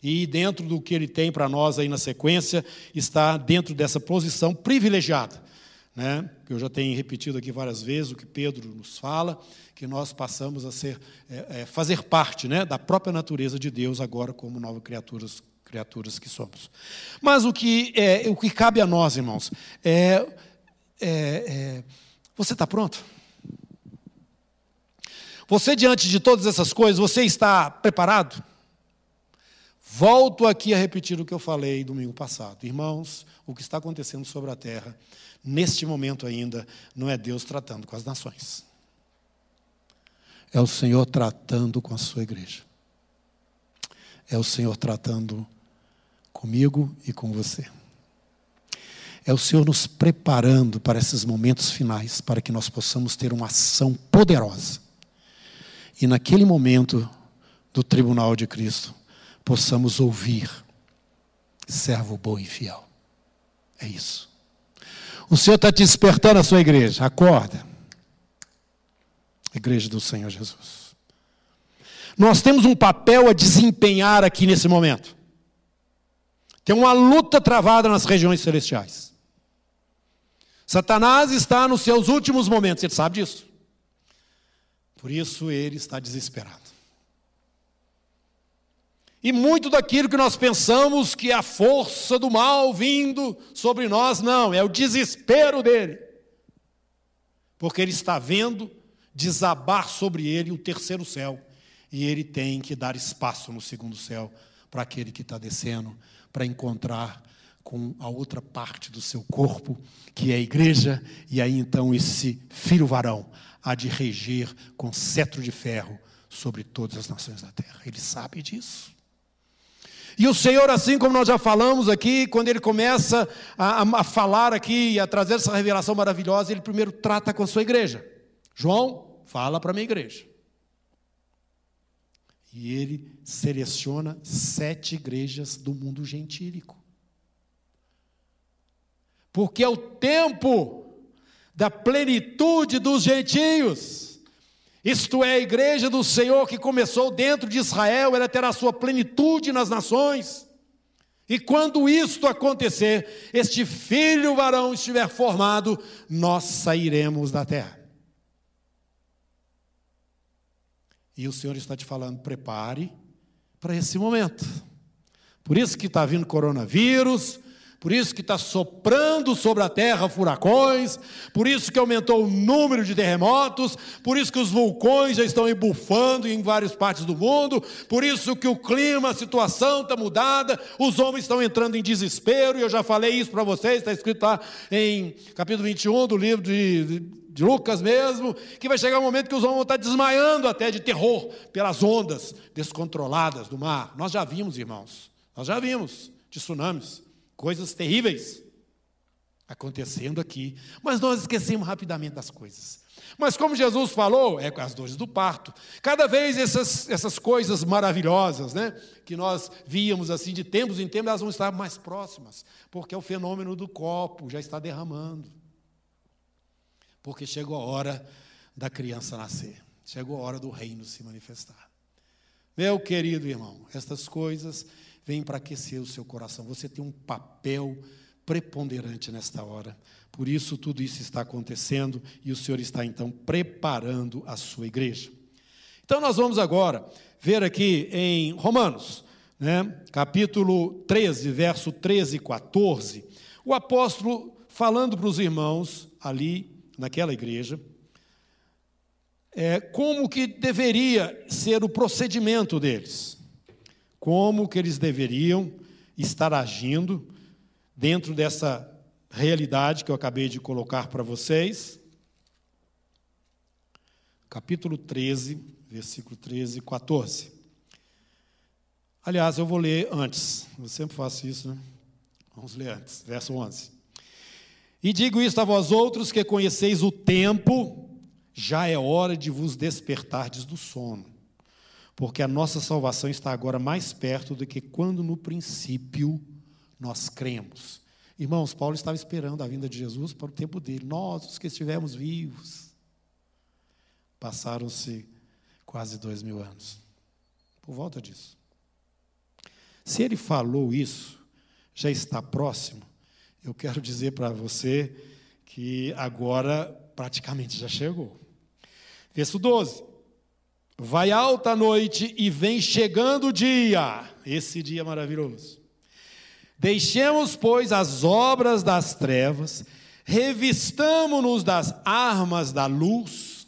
E dentro do que Ele tem para nós aí na sequência, está dentro dessa posição privilegiada. Né? Eu já tenho repetido aqui várias vezes o que Pedro nos fala, que nós passamos a ser, é, é, fazer parte né, da própria natureza de Deus agora como novas criaturas, criaturas que somos. Mas o que, é, o que cabe a nós, irmãos, é, é, é você está pronto? Você, diante de todas essas coisas, você está preparado? Volto aqui a repetir o que eu falei domingo passado. Irmãos, o que está acontecendo sobre a terra, neste momento ainda, não é Deus tratando com as nações. É o Senhor tratando com a sua igreja. É o Senhor tratando comigo e com você. É o Senhor nos preparando para esses momentos finais, para que nós possamos ter uma ação poderosa e naquele momento do tribunal de Cristo, possamos ouvir, servo bom e fiel. É isso. O Senhor está te despertando a sua igreja, acorda. Igreja do Senhor Jesus. Nós temos um papel a desempenhar aqui nesse momento. Tem uma luta travada nas regiões celestiais. Satanás está nos seus últimos momentos, ele sabe disso. Por isso ele está desesperado. E muito daquilo que nós pensamos que é a força do mal vindo sobre nós, não, é o desespero dele. Porque ele está vendo desabar sobre ele o terceiro céu. E ele tem que dar espaço no segundo céu para aquele que está descendo, para encontrar com a outra parte do seu corpo, que é a igreja, e aí então esse filho varão há de reger com cetro de ferro sobre todas as nações da terra. Ele sabe disso. E o Senhor, assim como nós já falamos aqui, quando ele começa a, a, falar aqui e a trazer essa revelação maravilhosa, ele primeiro trata com a sua igreja. João, fala para a minha igreja. E ele seleciona sete igrejas do mundo gentílico. Porque é o tempo da plenitude dos gentios. Isto é, a igreja do Senhor que começou dentro de Israel, ela terá sua plenitude nas nações. E quando isto acontecer, este filho varão estiver formado, nós sairemos da terra. E o Senhor está te falando, prepare para esse momento. Por isso que está vindo coronavírus, por isso que está soprando sobre a terra furacões, por isso que aumentou o número de terremotos, por isso que os vulcões já estão embufando em várias partes do mundo, por isso que o clima, a situação está mudada, os homens estão entrando em desespero, e eu já falei isso para vocês, está escrito lá em capítulo 21 do livro de, de, de Lucas mesmo, que vai chegar um momento que os homens vão estar desmaiando até de terror pelas ondas descontroladas do mar. Nós já vimos, irmãos, nós já vimos de tsunamis coisas terríveis acontecendo aqui, mas nós esquecemos rapidamente das coisas. Mas como Jesus falou, é com as dores do parto. Cada vez essas, essas coisas maravilhosas, né, que nós víamos assim de tempos em tempos, elas vão estar mais próximas, porque é o fenômeno do copo já está derramando. Porque chegou a hora da criança nascer, chegou a hora do reino se manifestar. Meu querido irmão, estas coisas vem para aquecer o seu coração. Você tem um papel preponderante nesta hora. Por isso, tudo isso está acontecendo e o Senhor está então preparando a sua igreja. Então, nós vamos agora ver aqui em Romanos, né, capítulo 13, verso 13 e 14, o apóstolo falando para os irmãos ali naquela igreja, é, como que deveria ser o procedimento deles, como que eles deveriam estar agindo dentro dessa realidade que eu acabei de colocar para vocês. Capítulo 13, versículo 13 e 14. Aliás, eu vou ler antes, eu sempre faço isso, né? Vamos ler antes, verso 11. E digo isto a vós outros que conheceis o tempo, já é hora de vos despertardes do sono, porque a nossa salvação está agora mais perto do que quando no princípio nós cremos. Irmãos, Paulo estava esperando a vinda de Jesus para o tempo dele. Nós, os que estivemos vivos, passaram-se quase dois mil anos. Por volta disso. Se ele falou isso, já está próximo, eu quero dizer para você que agora praticamente já chegou. Verso 12: Vai alta a noite e vem chegando o dia, esse dia maravilhoso. Deixemos, pois, as obras das trevas, revistamo-nos das armas da luz,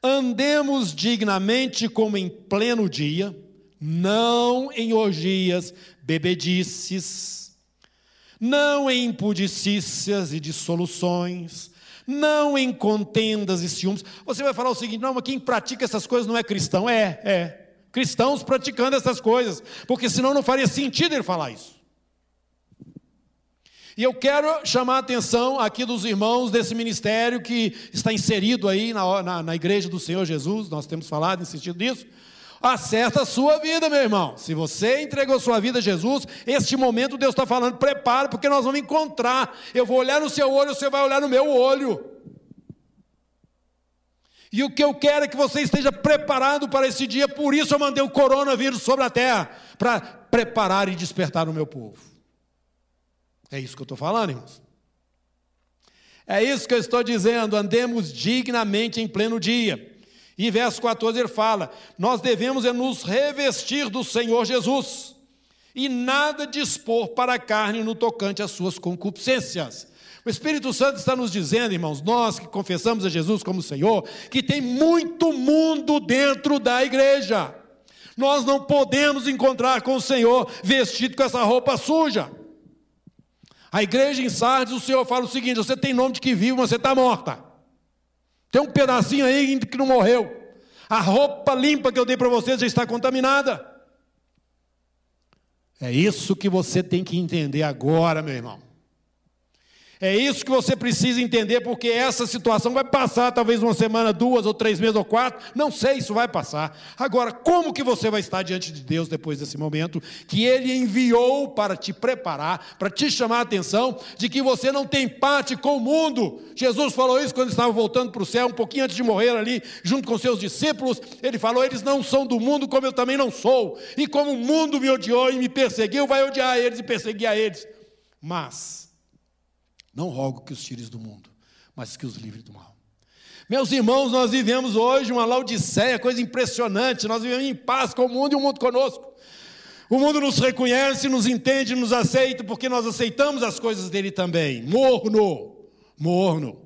andemos dignamente como em pleno dia, não em orgias, bebedices, não em impudicícias e dissoluções, não em contendas e ciúmes. Você vai falar o seguinte: não, mas quem pratica essas coisas não é cristão. É, é. Cristãos praticando essas coisas, porque senão não faria sentido ele falar isso. E eu quero chamar a atenção aqui dos irmãos desse ministério que está inserido aí na, na, na igreja do Senhor Jesus, nós temos falado, insistido nisso. Acerta a sua vida, meu irmão. Se você entregou sua vida a Jesus, este momento Deus está falando, prepara, porque nós vamos encontrar. Eu vou olhar no seu olho, você vai olhar no meu olho. E o que eu quero é que você esteja preparado para esse dia, por isso eu mandei o coronavírus sobre a terra, para preparar e despertar o meu povo. É isso que eu estou falando, irmãos. É isso que eu estou dizendo, andemos dignamente em pleno dia. E verso 14 ele fala: Nós devemos é nos revestir do Senhor Jesus e nada dispor para a carne no tocante às suas concupiscências. O Espírito Santo está nos dizendo, irmãos, nós que confessamos a Jesus como Senhor, que tem muito mundo dentro da igreja. Nós não podemos encontrar com o Senhor vestido com essa roupa suja. A igreja em Sardes, o Senhor fala o seguinte: você tem nome de que vive, mas você está morta. Tem um pedacinho aí que não morreu. A roupa limpa que eu dei para você já está contaminada. É isso que você tem que entender agora, meu irmão. É isso que você precisa entender, porque essa situação vai passar talvez uma semana, duas ou três meses ou quatro, não sei, isso vai passar. Agora, como que você vai estar diante de Deus depois desse momento que Ele enviou para te preparar, para te chamar a atenção de que você não tem parte com o mundo? Jesus falou isso quando estava voltando para o céu, um pouquinho antes de morrer ali, junto com seus discípulos. Ele falou: Eles não são do mundo, como eu também não sou. E como o mundo me odiou e me perseguiu, vai odiar eles e perseguir a eles. Mas não rogo que os tires do mundo, mas que os livre do mal. Meus irmãos, nós vivemos hoje uma laodiceia, coisa impressionante. Nós vivemos em paz com o mundo e o mundo conosco. O mundo nos reconhece, nos entende, nos aceita, porque nós aceitamos as coisas dele também. Morno, morno.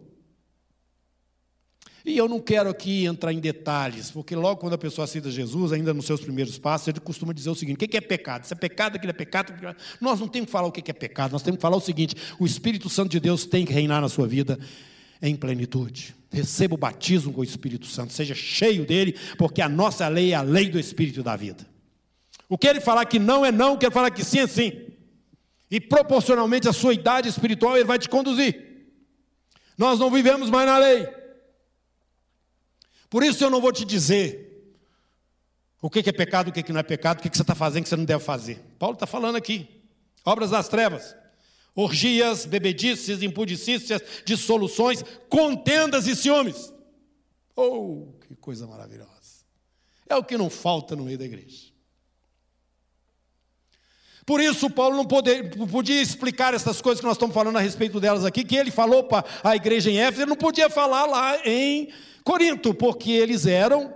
E eu não quero aqui entrar em detalhes, porque logo quando a pessoa aceita Jesus, ainda nos seus primeiros passos, ele costuma dizer o seguinte: o que é pecado? Isso é pecado, aquilo é pecado. Nós não temos que falar o que é pecado, nós temos que falar o seguinte: o Espírito Santo de Deus tem que reinar na sua vida em plenitude. Receba o batismo com o Espírito Santo, seja cheio dele, porque a nossa lei é a lei do Espírito da vida. O que ele falar que não é não, o que ele falar que sim é sim. E proporcionalmente à sua idade espiritual, ele vai te conduzir. Nós não vivemos mais na lei. Por isso eu não vou te dizer o que é pecado, o que não é pecado, o que você está fazendo, o que você não deve fazer. Paulo está falando aqui. Obras das trevas. Orgias, bebedices, impudicícias, dissoluções, contendas e ciúmes. Oh, que coisa maravilhosa. É o que não falta no meio da igreja. Por isso, Paulo não podia explicar essas coisas que nós estamos falando a respeito delas aqui, que ele falou para a igreja em Éfeso, ele não podia falar lá em Corinto, porque eles eram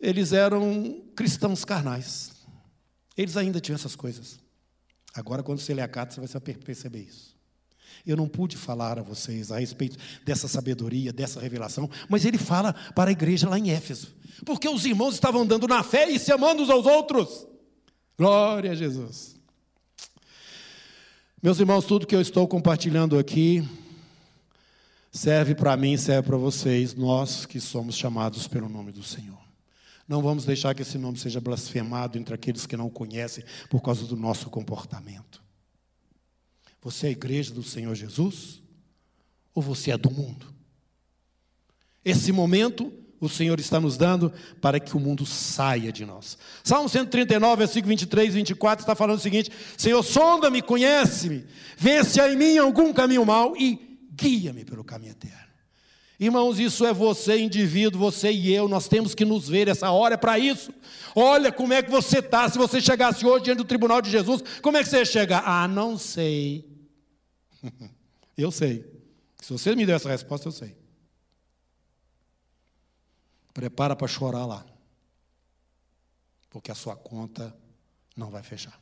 eles eram cristãos carnais. Eles ainda tinham essas coisas. Agora, quando você lê a carta, você vai perceber isso. Eu não pude falar a vocês a respeito dessa sabedoria, dessa revelação, mas ele fala para a igreja lá em Éfeso. Porque os irmãos estavam andando na fé e se amando uns aos outros. Glória a Jesus. Meus irmãos, tudo que eu estou compartilhando aqui serve para mim, serve para vocês, nós que somos chamados pelo nome do Senhor. Não vamos deixar que esse nome seja blasfemado entre aqueles que não o conhecem por causa do nosso comportamento. Você é a igreja do Senhor Jesus? Ou você é do mundo? Esse momento o Senhor está nos dando para que o mundo saia de nós. Salmo 139, versículo 23 e 24 está falando o seguinte: Senhor, sonda-me, conhece-me, vê se há em mim algum caminho mau e guia-me pelo caminho eterno. Irmãos, isso é você, indivíduo, você e eu, nós temos que nos ver, essa hora é para isso. Olha como é que você está, se você chegasse hoje diante do tribunal de Jesus, como é que você ia chegar? Ah, não sei. eu sei. Se você me der essa resposta, eu sei. Prepara para chorar lá. Porque a sua conta não vai fechar.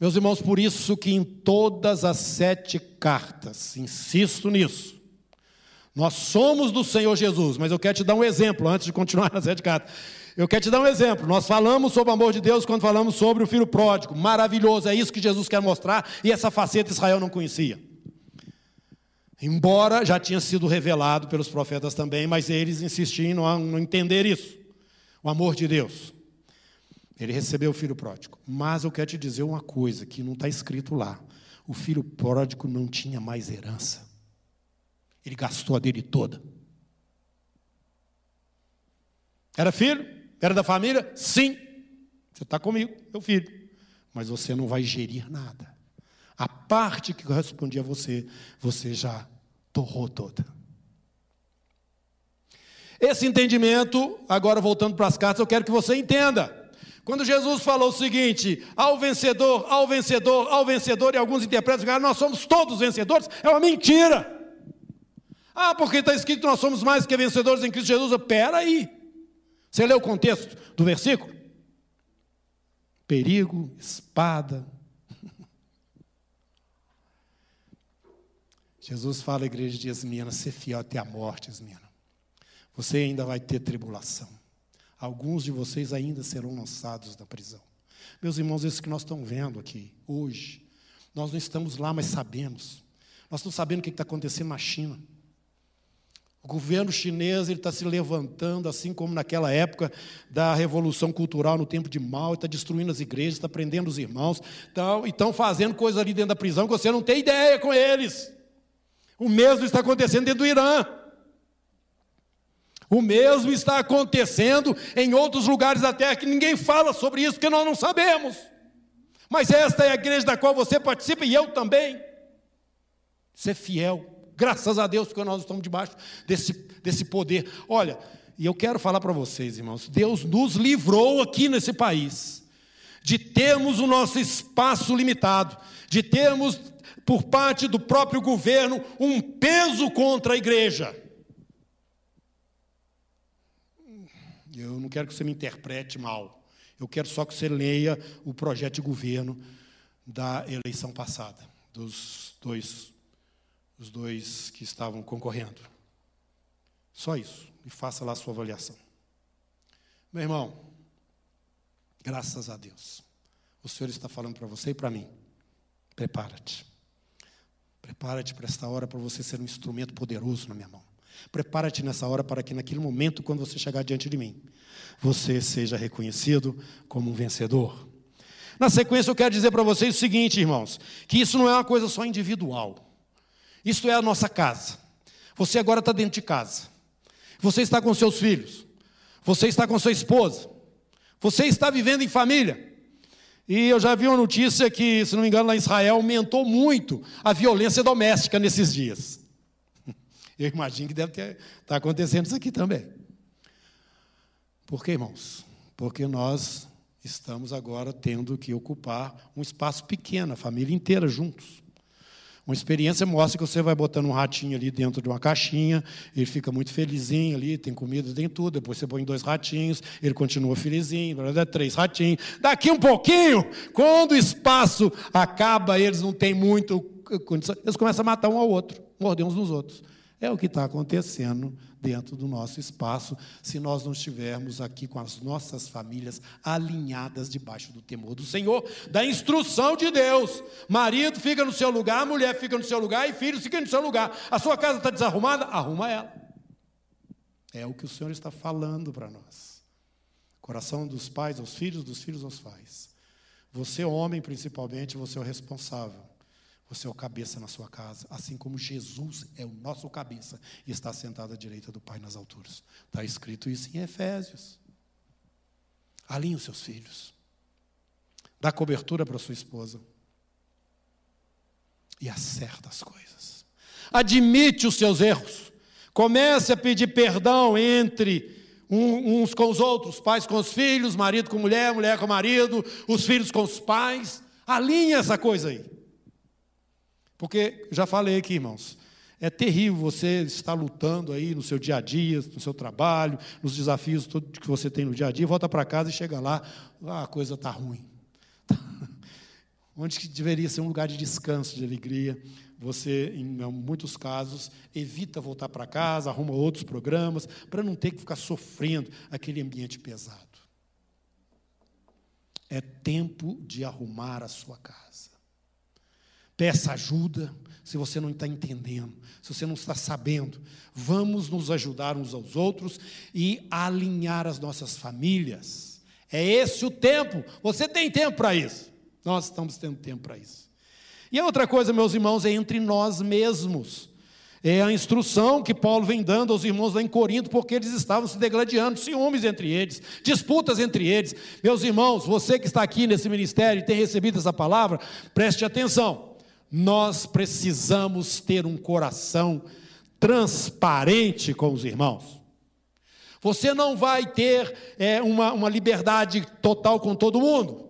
Meus irmãos, por isso que em todas as sete cartas, insisto nisso, nós somos do Senhor Jesus, mas eu quero te dar um exemplo antes de continuar nas sete cartas. Eu quero te dar um exemplo. Nós falamos sobre o amor de Deus quando falamos sobre o filho pródigo. Maravilhoso, é isso que Jesus quer mostrar e essa faceta Israel não conhecia. Embora já tinha sido revelado pelos profetas também, mas eles insistiam a não entender isso. O amor de Deus. Ele recebeu o filho pródigo. Mas eu quero te dizer uma coisa que não está escrito lá. O filho pródigo não tinha mais herança. Ele gastou a dele toda. Era filho? Era da família? Sim. Você está comigo, meu filho. Mas você não vai gerir nada. A parte que correspondia a você, você já torrou toda. Esse entendimento, agora voltando para as cartas, eu quero que você entenda. Quando Jesus falou o seguinte, ao vencedor, ao vencedor, ao vencedor, e alguns interpretam, nós somos todos vencedores, é uma mentira. Ah, porque está escrito nós somos mais que vencedores em Cristo Jesus. Espera aí. Você leu o contexto do versículo? Perigo, espada. Jesus fala à igreja de Esmina, ser fiel até a morte, Esmina. Você ainda vai ter tribulação. Alguns de vocês ainda serão lançados da prisão. Meus irmãos, isso que nós estamos vendo aqui hoje, nós não estamos lá, mas sabemos. Nós estamos sabendo o que está acontecendo na China. O governo chinês está se levantando, assim como naquela época da Revolução Cultural, no tempo de Mao, está destruindo as igrejas, está prendendo os irmãos, estão, estão fazendo coisas ali dentro da prisão que você não tem ideia com eles. O mesmo está acontecendo dentro do Irã. O mesmo está acontecendo em outros lugares da terra que ninguém fala sobre isso, porque nós não sabemos. Mas esta é a igreja da qual você participa e eu também. Ser fiel, graças a Deus, porque nós estamos debaixo desse, desse poder. Olha, e eu quero falar para vocês, irmãos, Deus nos livrou aqui nesse país de termos o nosso espaço limitado, de termos, por parte do próprio governo, um peso contra a igreja. Eu não quero que você me interprete mal. Eu quero só que você leia o projeto de governo da eleição passada, dos dois, os dois que estavam concorrendo. Só isso. E faça lá a sua avaliação. Meu irmão, graças a Deus, o Senhor está falando para você e para mim. Prepara-te. Prepara-te para esta hora para você ser um instrumento poderoso na minha mão. Prepara-te nessa hora para que naquele momento, quando você chegar diante de mim, você seja reconhecido como um vencedor. Na sequência, eu quero dizer para vocês o seguinte, irmãos: que isso não é uma coisa só individual. Isso é a nossa casa. Você agora está dentro de casa. Você está com seus filhos. Você está com sua esposa. Você está vivendo em família. E eu já vi uma notícia que, se não me engano, lá em Israel aumentou muito a violência doméstica nesses dias. Eu imagino que deve estar tá acontecendo isso aqui também. Por que, irmãos? Porque nós estamos agora tendo que ocupar um espaço pequeno, a família inteira juntos. Uma experiência mostra que você vai botando um ratinho ali dentro de uma caixinha, ele fica muito felizinho ali, tem comida, tem tudo. Depois você põe dois ratinhos, ele continua felizinho, três ratinhos. Daqui um pouquinho, quando o espaço acaba, eles não têm muito condição, eles começam a matar um ao outro, morder uns nos outros. É o que está acontecendo dentro do nosso espaço, se nós não estivermos aqui com as nossas famílias alinhadas debaixo do temor do Senhor, da instrução de Deus. Marido fica no seu lugar, mulher fica no seu lugar e filhos ficam no seu lugar. A sua casa está desarrumada? Arruma ela. É o que o Senhor está falando para nós. Coração dos pais aos filhos, dos filhos aos pais. Você, homem, principalmente, você é o responsável você é o cabeça na sua casa, assim como Jesus é o nosso cabeça e está sentado à direita do Pai nas alturas. Está escrito isso em Efésios. Alinhe os seus filhos. Dá cobertura para sua esposa. E acerta as coisas. Admite os seus erros. Comece a pedir perdão entre uns com os outros, pais com os filhos, marido com mulher, mulher com marido, os filhos com os pais. Alinhe essa coisa aí. Porque, já falei aqui, irmãos, é terrível você estar lutando aí no seu dia a dia, no seu trabalho, nos desafios que você tem no dia a dia, volta para casa e chega lá, ah, a coisa está ruim. Onde que deveria ser um lugar de descanso, de alegria, você, em muitos casos, evita voltar para casa, arruma outros programas, para não ter que ficar sofrendo aquele ambiente pesado. É tempo de arrumar a sua casa. Peça ajuda se você não está entendendo, se você não está sabendo. Vamos nos ajudar uns aos outros e alinhar as nossas famílias. É esse o tempo. Você tem tempo para isso. Nós estamos tendo tempo para isso. E a outra coisa, meus irmãos, é entre nós mesmos. É a instrução que Paulo vem dando aos irmãos lá em Corinto, porque eles estavam se degladiando, ciúmes entre eles, disputas entre eles. Meus irmãos, você que está aqui nesse ministério e tem recebido essa palavra, preste atenção. Nós precisamos ter um coração transparente com os irmãos. Você não vai ter é, uma, uma liberdade total com todo mundo.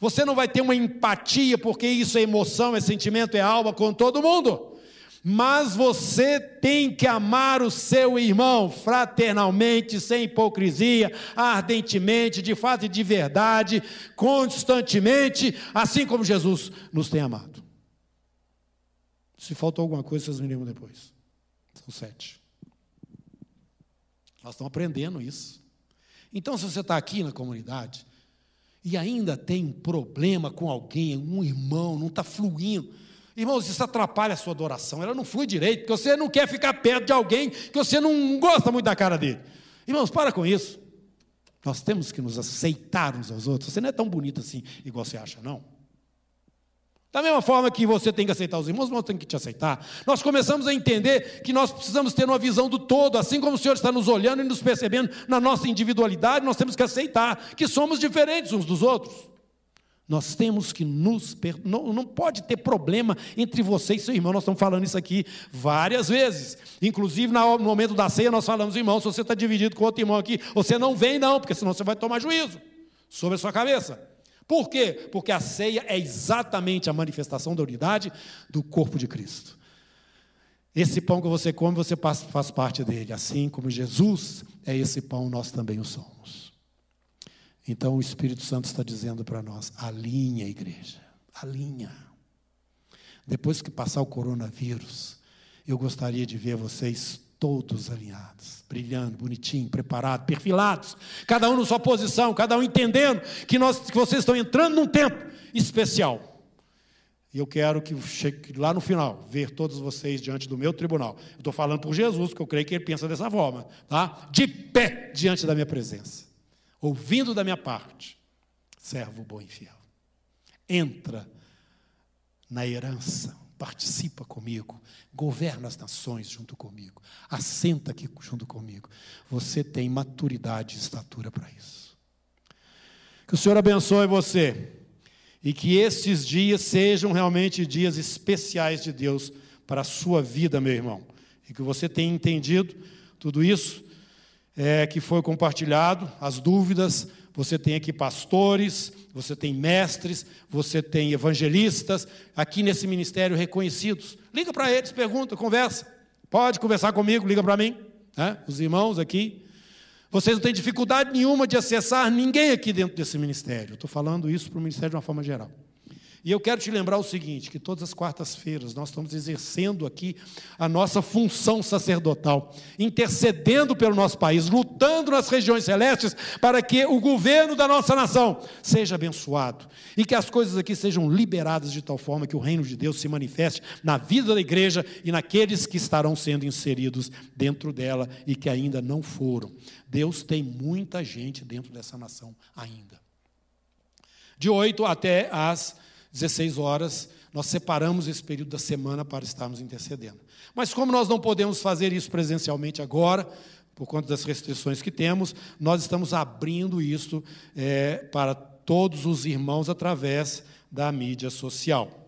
Você não vai ter uma empatia, porque isso é emoção, é sentimento, é alma com todo mundo. Mas você tem que amar o seu irmão fraternalmente, sem hipocrisia, ardentemente, de fato e de verdade, constantemente, assim como Jesus nos tem amado. Se faltou alguma coisa, vocês me depois. São sete. Nós estamos aprendendo isso. Então, se você está aqui na comunidade e ainda tem um problema com alguém, um irmão, não está fluindo, irmãos, isso atrapalha a sua adoração. Ela não flui direito, porque você não quer ficar perto de alguém que você não gosta muito da cara dele. Irmãos, para com isso. Nós temos que nos aceitar uns aos outros. Você não é tão bonito assim, igual você acha, não. Da mesma forma que você tem que aceitar os irmãos, nós temos que te aceitar. Nós começamos a entender que nós precisamos ter uma visão do todo, assim como o Senhor está nos olhando e nos percebendo na nossa individualidade, nós temos que aceitar que somos diferentes uns dos outros. Nós temos que nos. Não, não pode ter problema entre você e seu irmão. Nós estamos falando isso aqui várias vezes. Inclusive, no momento da ceia, nós falamos, irmão, se você está dividido com outro irmão aqui, você não vem, não, porque senão você vai tomar juízo sobre a sua cabeça. Por quê? Porque a ceia é exatamente a manifestação da unidade do corpo de Cristo. Esse pão que você come, você faz parte dele. Assim como Jesus é esse pão, nós também o somos. Então o Espírito Santo está dizendo para nós: alinha a igreja, alinha. Depois que passar o coronavírus, eu gostaria de ver vocês todos alinhados, brilhando, bonitinho, preparados, perfilados, cada um na sua posição, cada um entendendo que, nós, que vocês estão entrando num tempo especial. E eu quero que chegue lá no final, ver todos vocês diante do meu tribunal. Estou falando por Jesus, porque eu creio que ele pensa dessa forma, tá? De pé diante da minha presença, ouvindo da minha parte, servo bom e fiel. Entra na herança participa comigo, governa as nações junto comigo, assenta aqui junto comigo. Você tem maturidade e estatura para isso. Que o Senhor abençoe você e que esses dias sejam realmente dias especiais de Deus para a sua vida, meu irmão, e que você tenha entendido tudo isso é, que foi compartilhado, as dúvidas, você tem aqui pastores, você tem mestres, você tem evangelistas, aqui nesse ministério reconhecidos. Liga para eles, pergunta, conversa. Pode conversar comigo, liga para mim. Né? Os irmãos aqui. Vocês não têm dificuldade nenhuma de acessar ninguém aqui dentro desse ministério. Estou falando isso para o ministério de uma forma geral. E eu quero te lembrar o seguinte: que todas as quartas-feiras nós estamos exercendo aqui a nossa função sacerdotal, intercedendo pelo nosso país, lutando nas regiões celestes para que o governo da nossa nação seja abençoado e que as coisas aqui sejam liberadas de tal forma que o reino de Deus se manifeste na vida da igreja e naqueles que estarão sendo inseridos dentro dela e que ainda não foram. Deus tem muita gente dentro dessa nação ainda. De 8 até as 16 horas, nós separamos esse período da semana para estarmos intercedendo. Mas como nós não podemos fazer isso presencialmente agora, por conta das restrições que temos, nós estamos abrindo isso é, para todos os irmãos através da mídia social.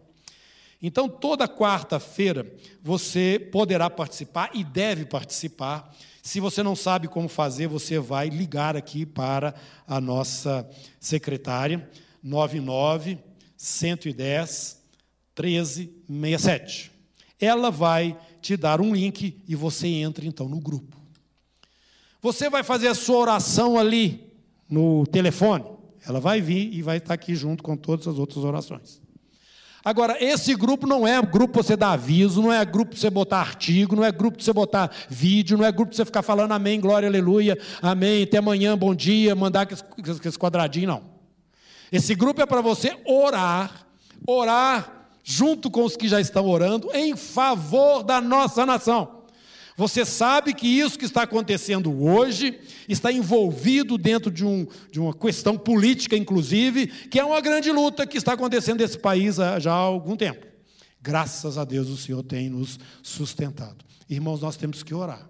Então, toda quarta-feira você poderá participar e deve participar. Se você não sabe como fazer, você vai ligar aqui para a nossa secretária, 99 110 1367. Ela vai te dar um link e você entra então no grupo. Você vai fazer a sua oração ali no telefone. Ela vai vir e vai estar aqui junto com todas as outras orações. Agora, esse grupo não é grupo para você dar aviso, não é grupo para você botar artigo, não é grupo para você botar vídeo, não é grupo para você ficar falando amém, glória, aleluia, amém, até amanhã, bom dia, mandar esse quadradinho, não. Esse grupo é para você orar, orar junto com os que já estão orando em favor da nossa nação. Você sabe que isso que está acontecendo hoje está envolvido dentro de, um, de uma questão política, inclusive, que é uma grande luta que está acontecendo nesse país já há algum tempo. Graças a Deus o Senhor tem nos sustentado. Irmãos, nós temos que orar.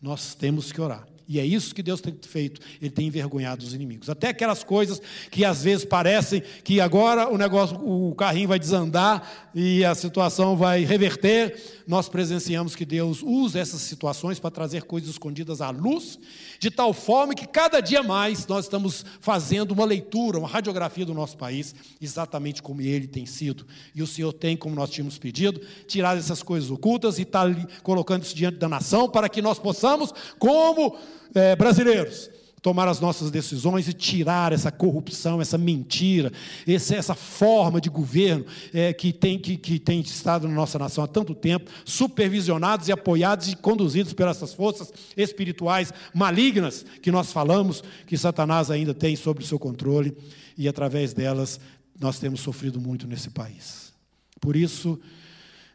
Nós temos que orar. E é isso que Deus tem feito. Ele tem envergonhado os inimigos. Até aquelas coisas que às vezes parecem que agora o negócio, o carrinho vai desandar e a situação vai reverter. Nós presenciamos que Deus usa essas situações para trazer coisas escondidas à luz, de tal forma que cada dia mais nós estamos fazendo uma leitura, uma radiografia do nosso país, exatamente como ele tem sido. E o Senhor tem, como nós tínhamos pedido, tirar essas coisas ocultas e está colocando isso diante da nação para que nós possamos, como é, brasileiros, tomar as nossas decisões e tirar essa corrupção, essa mentira, essa forma de governo é, que, tem, que, que tem estado na nossa nação há tanto tempo, supervisionados e apoiados e conduzidos pelas essas forças espirituais malignas que nós falamos que Satanás ainda tem sob o seu controle e através delas nós temos sofrido muito nesse país. Por isso,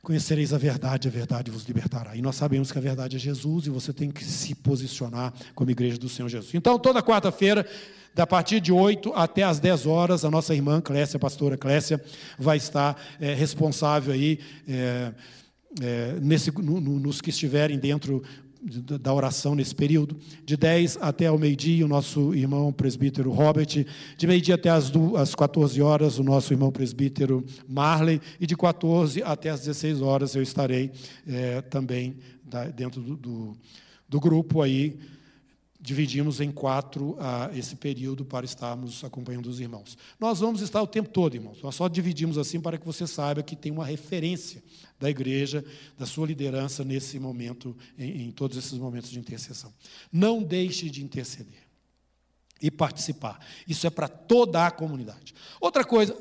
Conhecereis a verdade, a verdade vos libertará. E nós sabemos que a verdade é Jesus e você tem que se posicionar como igreja do Senhor Jesus. Então, toda quarta-feira, da partir de 8 até as 10 horas, a nossa irmã Clécia, a pastora Clécia, vai estar é, responsável aí. É, é, nesse, no, no, nos que estiverem dentro da oração nesse período. De 10 até ao meio-dia, o nosso irmão presbítero Robert. De meio-dia até as, as 14 horas, o nosso irmão presbítero Marley. E de 14 até as 16 horas eu estarei é, também dentro do, do, do grupo aí dividimos em quatro ah, esse período para estarmos acompanhando os irmãos. Nós vamos estar o tempo todo, irmãos. Nós só dividimos assim para que você saiba que tem uma referência da igreja, da sua liderança nesse momento, em, em todos esses momentos de intercessão. Não deixe de interceder e participar. Isso é para toda a comunidade. Outra coisa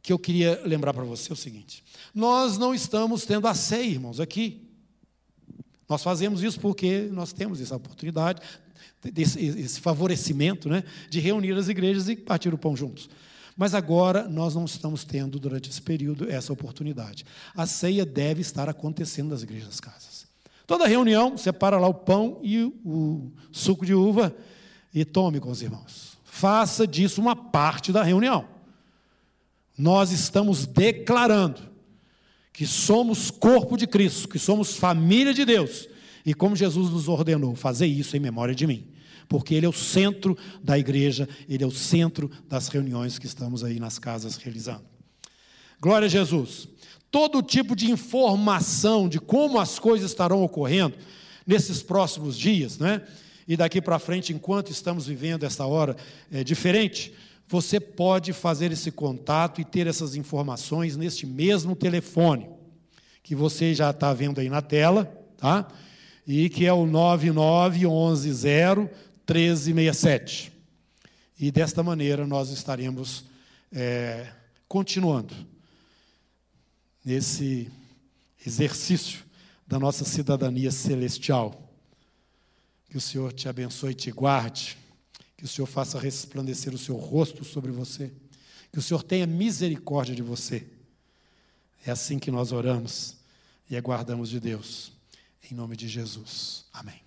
que eu queria lembrar para você é o seguinte: nós não estamos tendo a ceia, irmãos, aqui. Nós fazemos isso porque nós temos essa oportunidade, esse, favorecimento né, de reunir as igrejas e partir o pão juntos. Mas agora nós não estamos tendo, durante esse período, essa oportunidade. A ceia deve estar acontecendo nas igrejas das casas. Toda reunião, separa lá o pão e o suco de uva e tome com os irmãos. Faça disso uma parte da reunião. Nós estamos declarando que somos corpo de Cristo, que somos família de Deus. E como Jesus nos ordenou, fazer isso em memória de mim. Porque Ele é o centro da igreja, Ele é o centro das reuniões que estamos aí nas casas realizando. Glória a Jesus. Todo tipo de informação de como as coisas estarão ocorrendo nesses próximos dias, né? e daqui para frente, enquanto estamos vivendo essa hora é, diferente, você pode fazer esse contato e ter essas informações neste mesmo telefone, que você já está vendo aí na tela, tá? E que é o 99110 1367. E desta maneira nós estaremos é, continuando nesse exercício da nossa cidadania celestial. Que o Senhor te abençoe e te guarde. Que o Senhor faça resplandecer o seu rosto sobre você. Que o Senhor tenha misericórdia de você. É assim que nós oramos e aguardamos de Deus. Em nome de Jesus. Amém.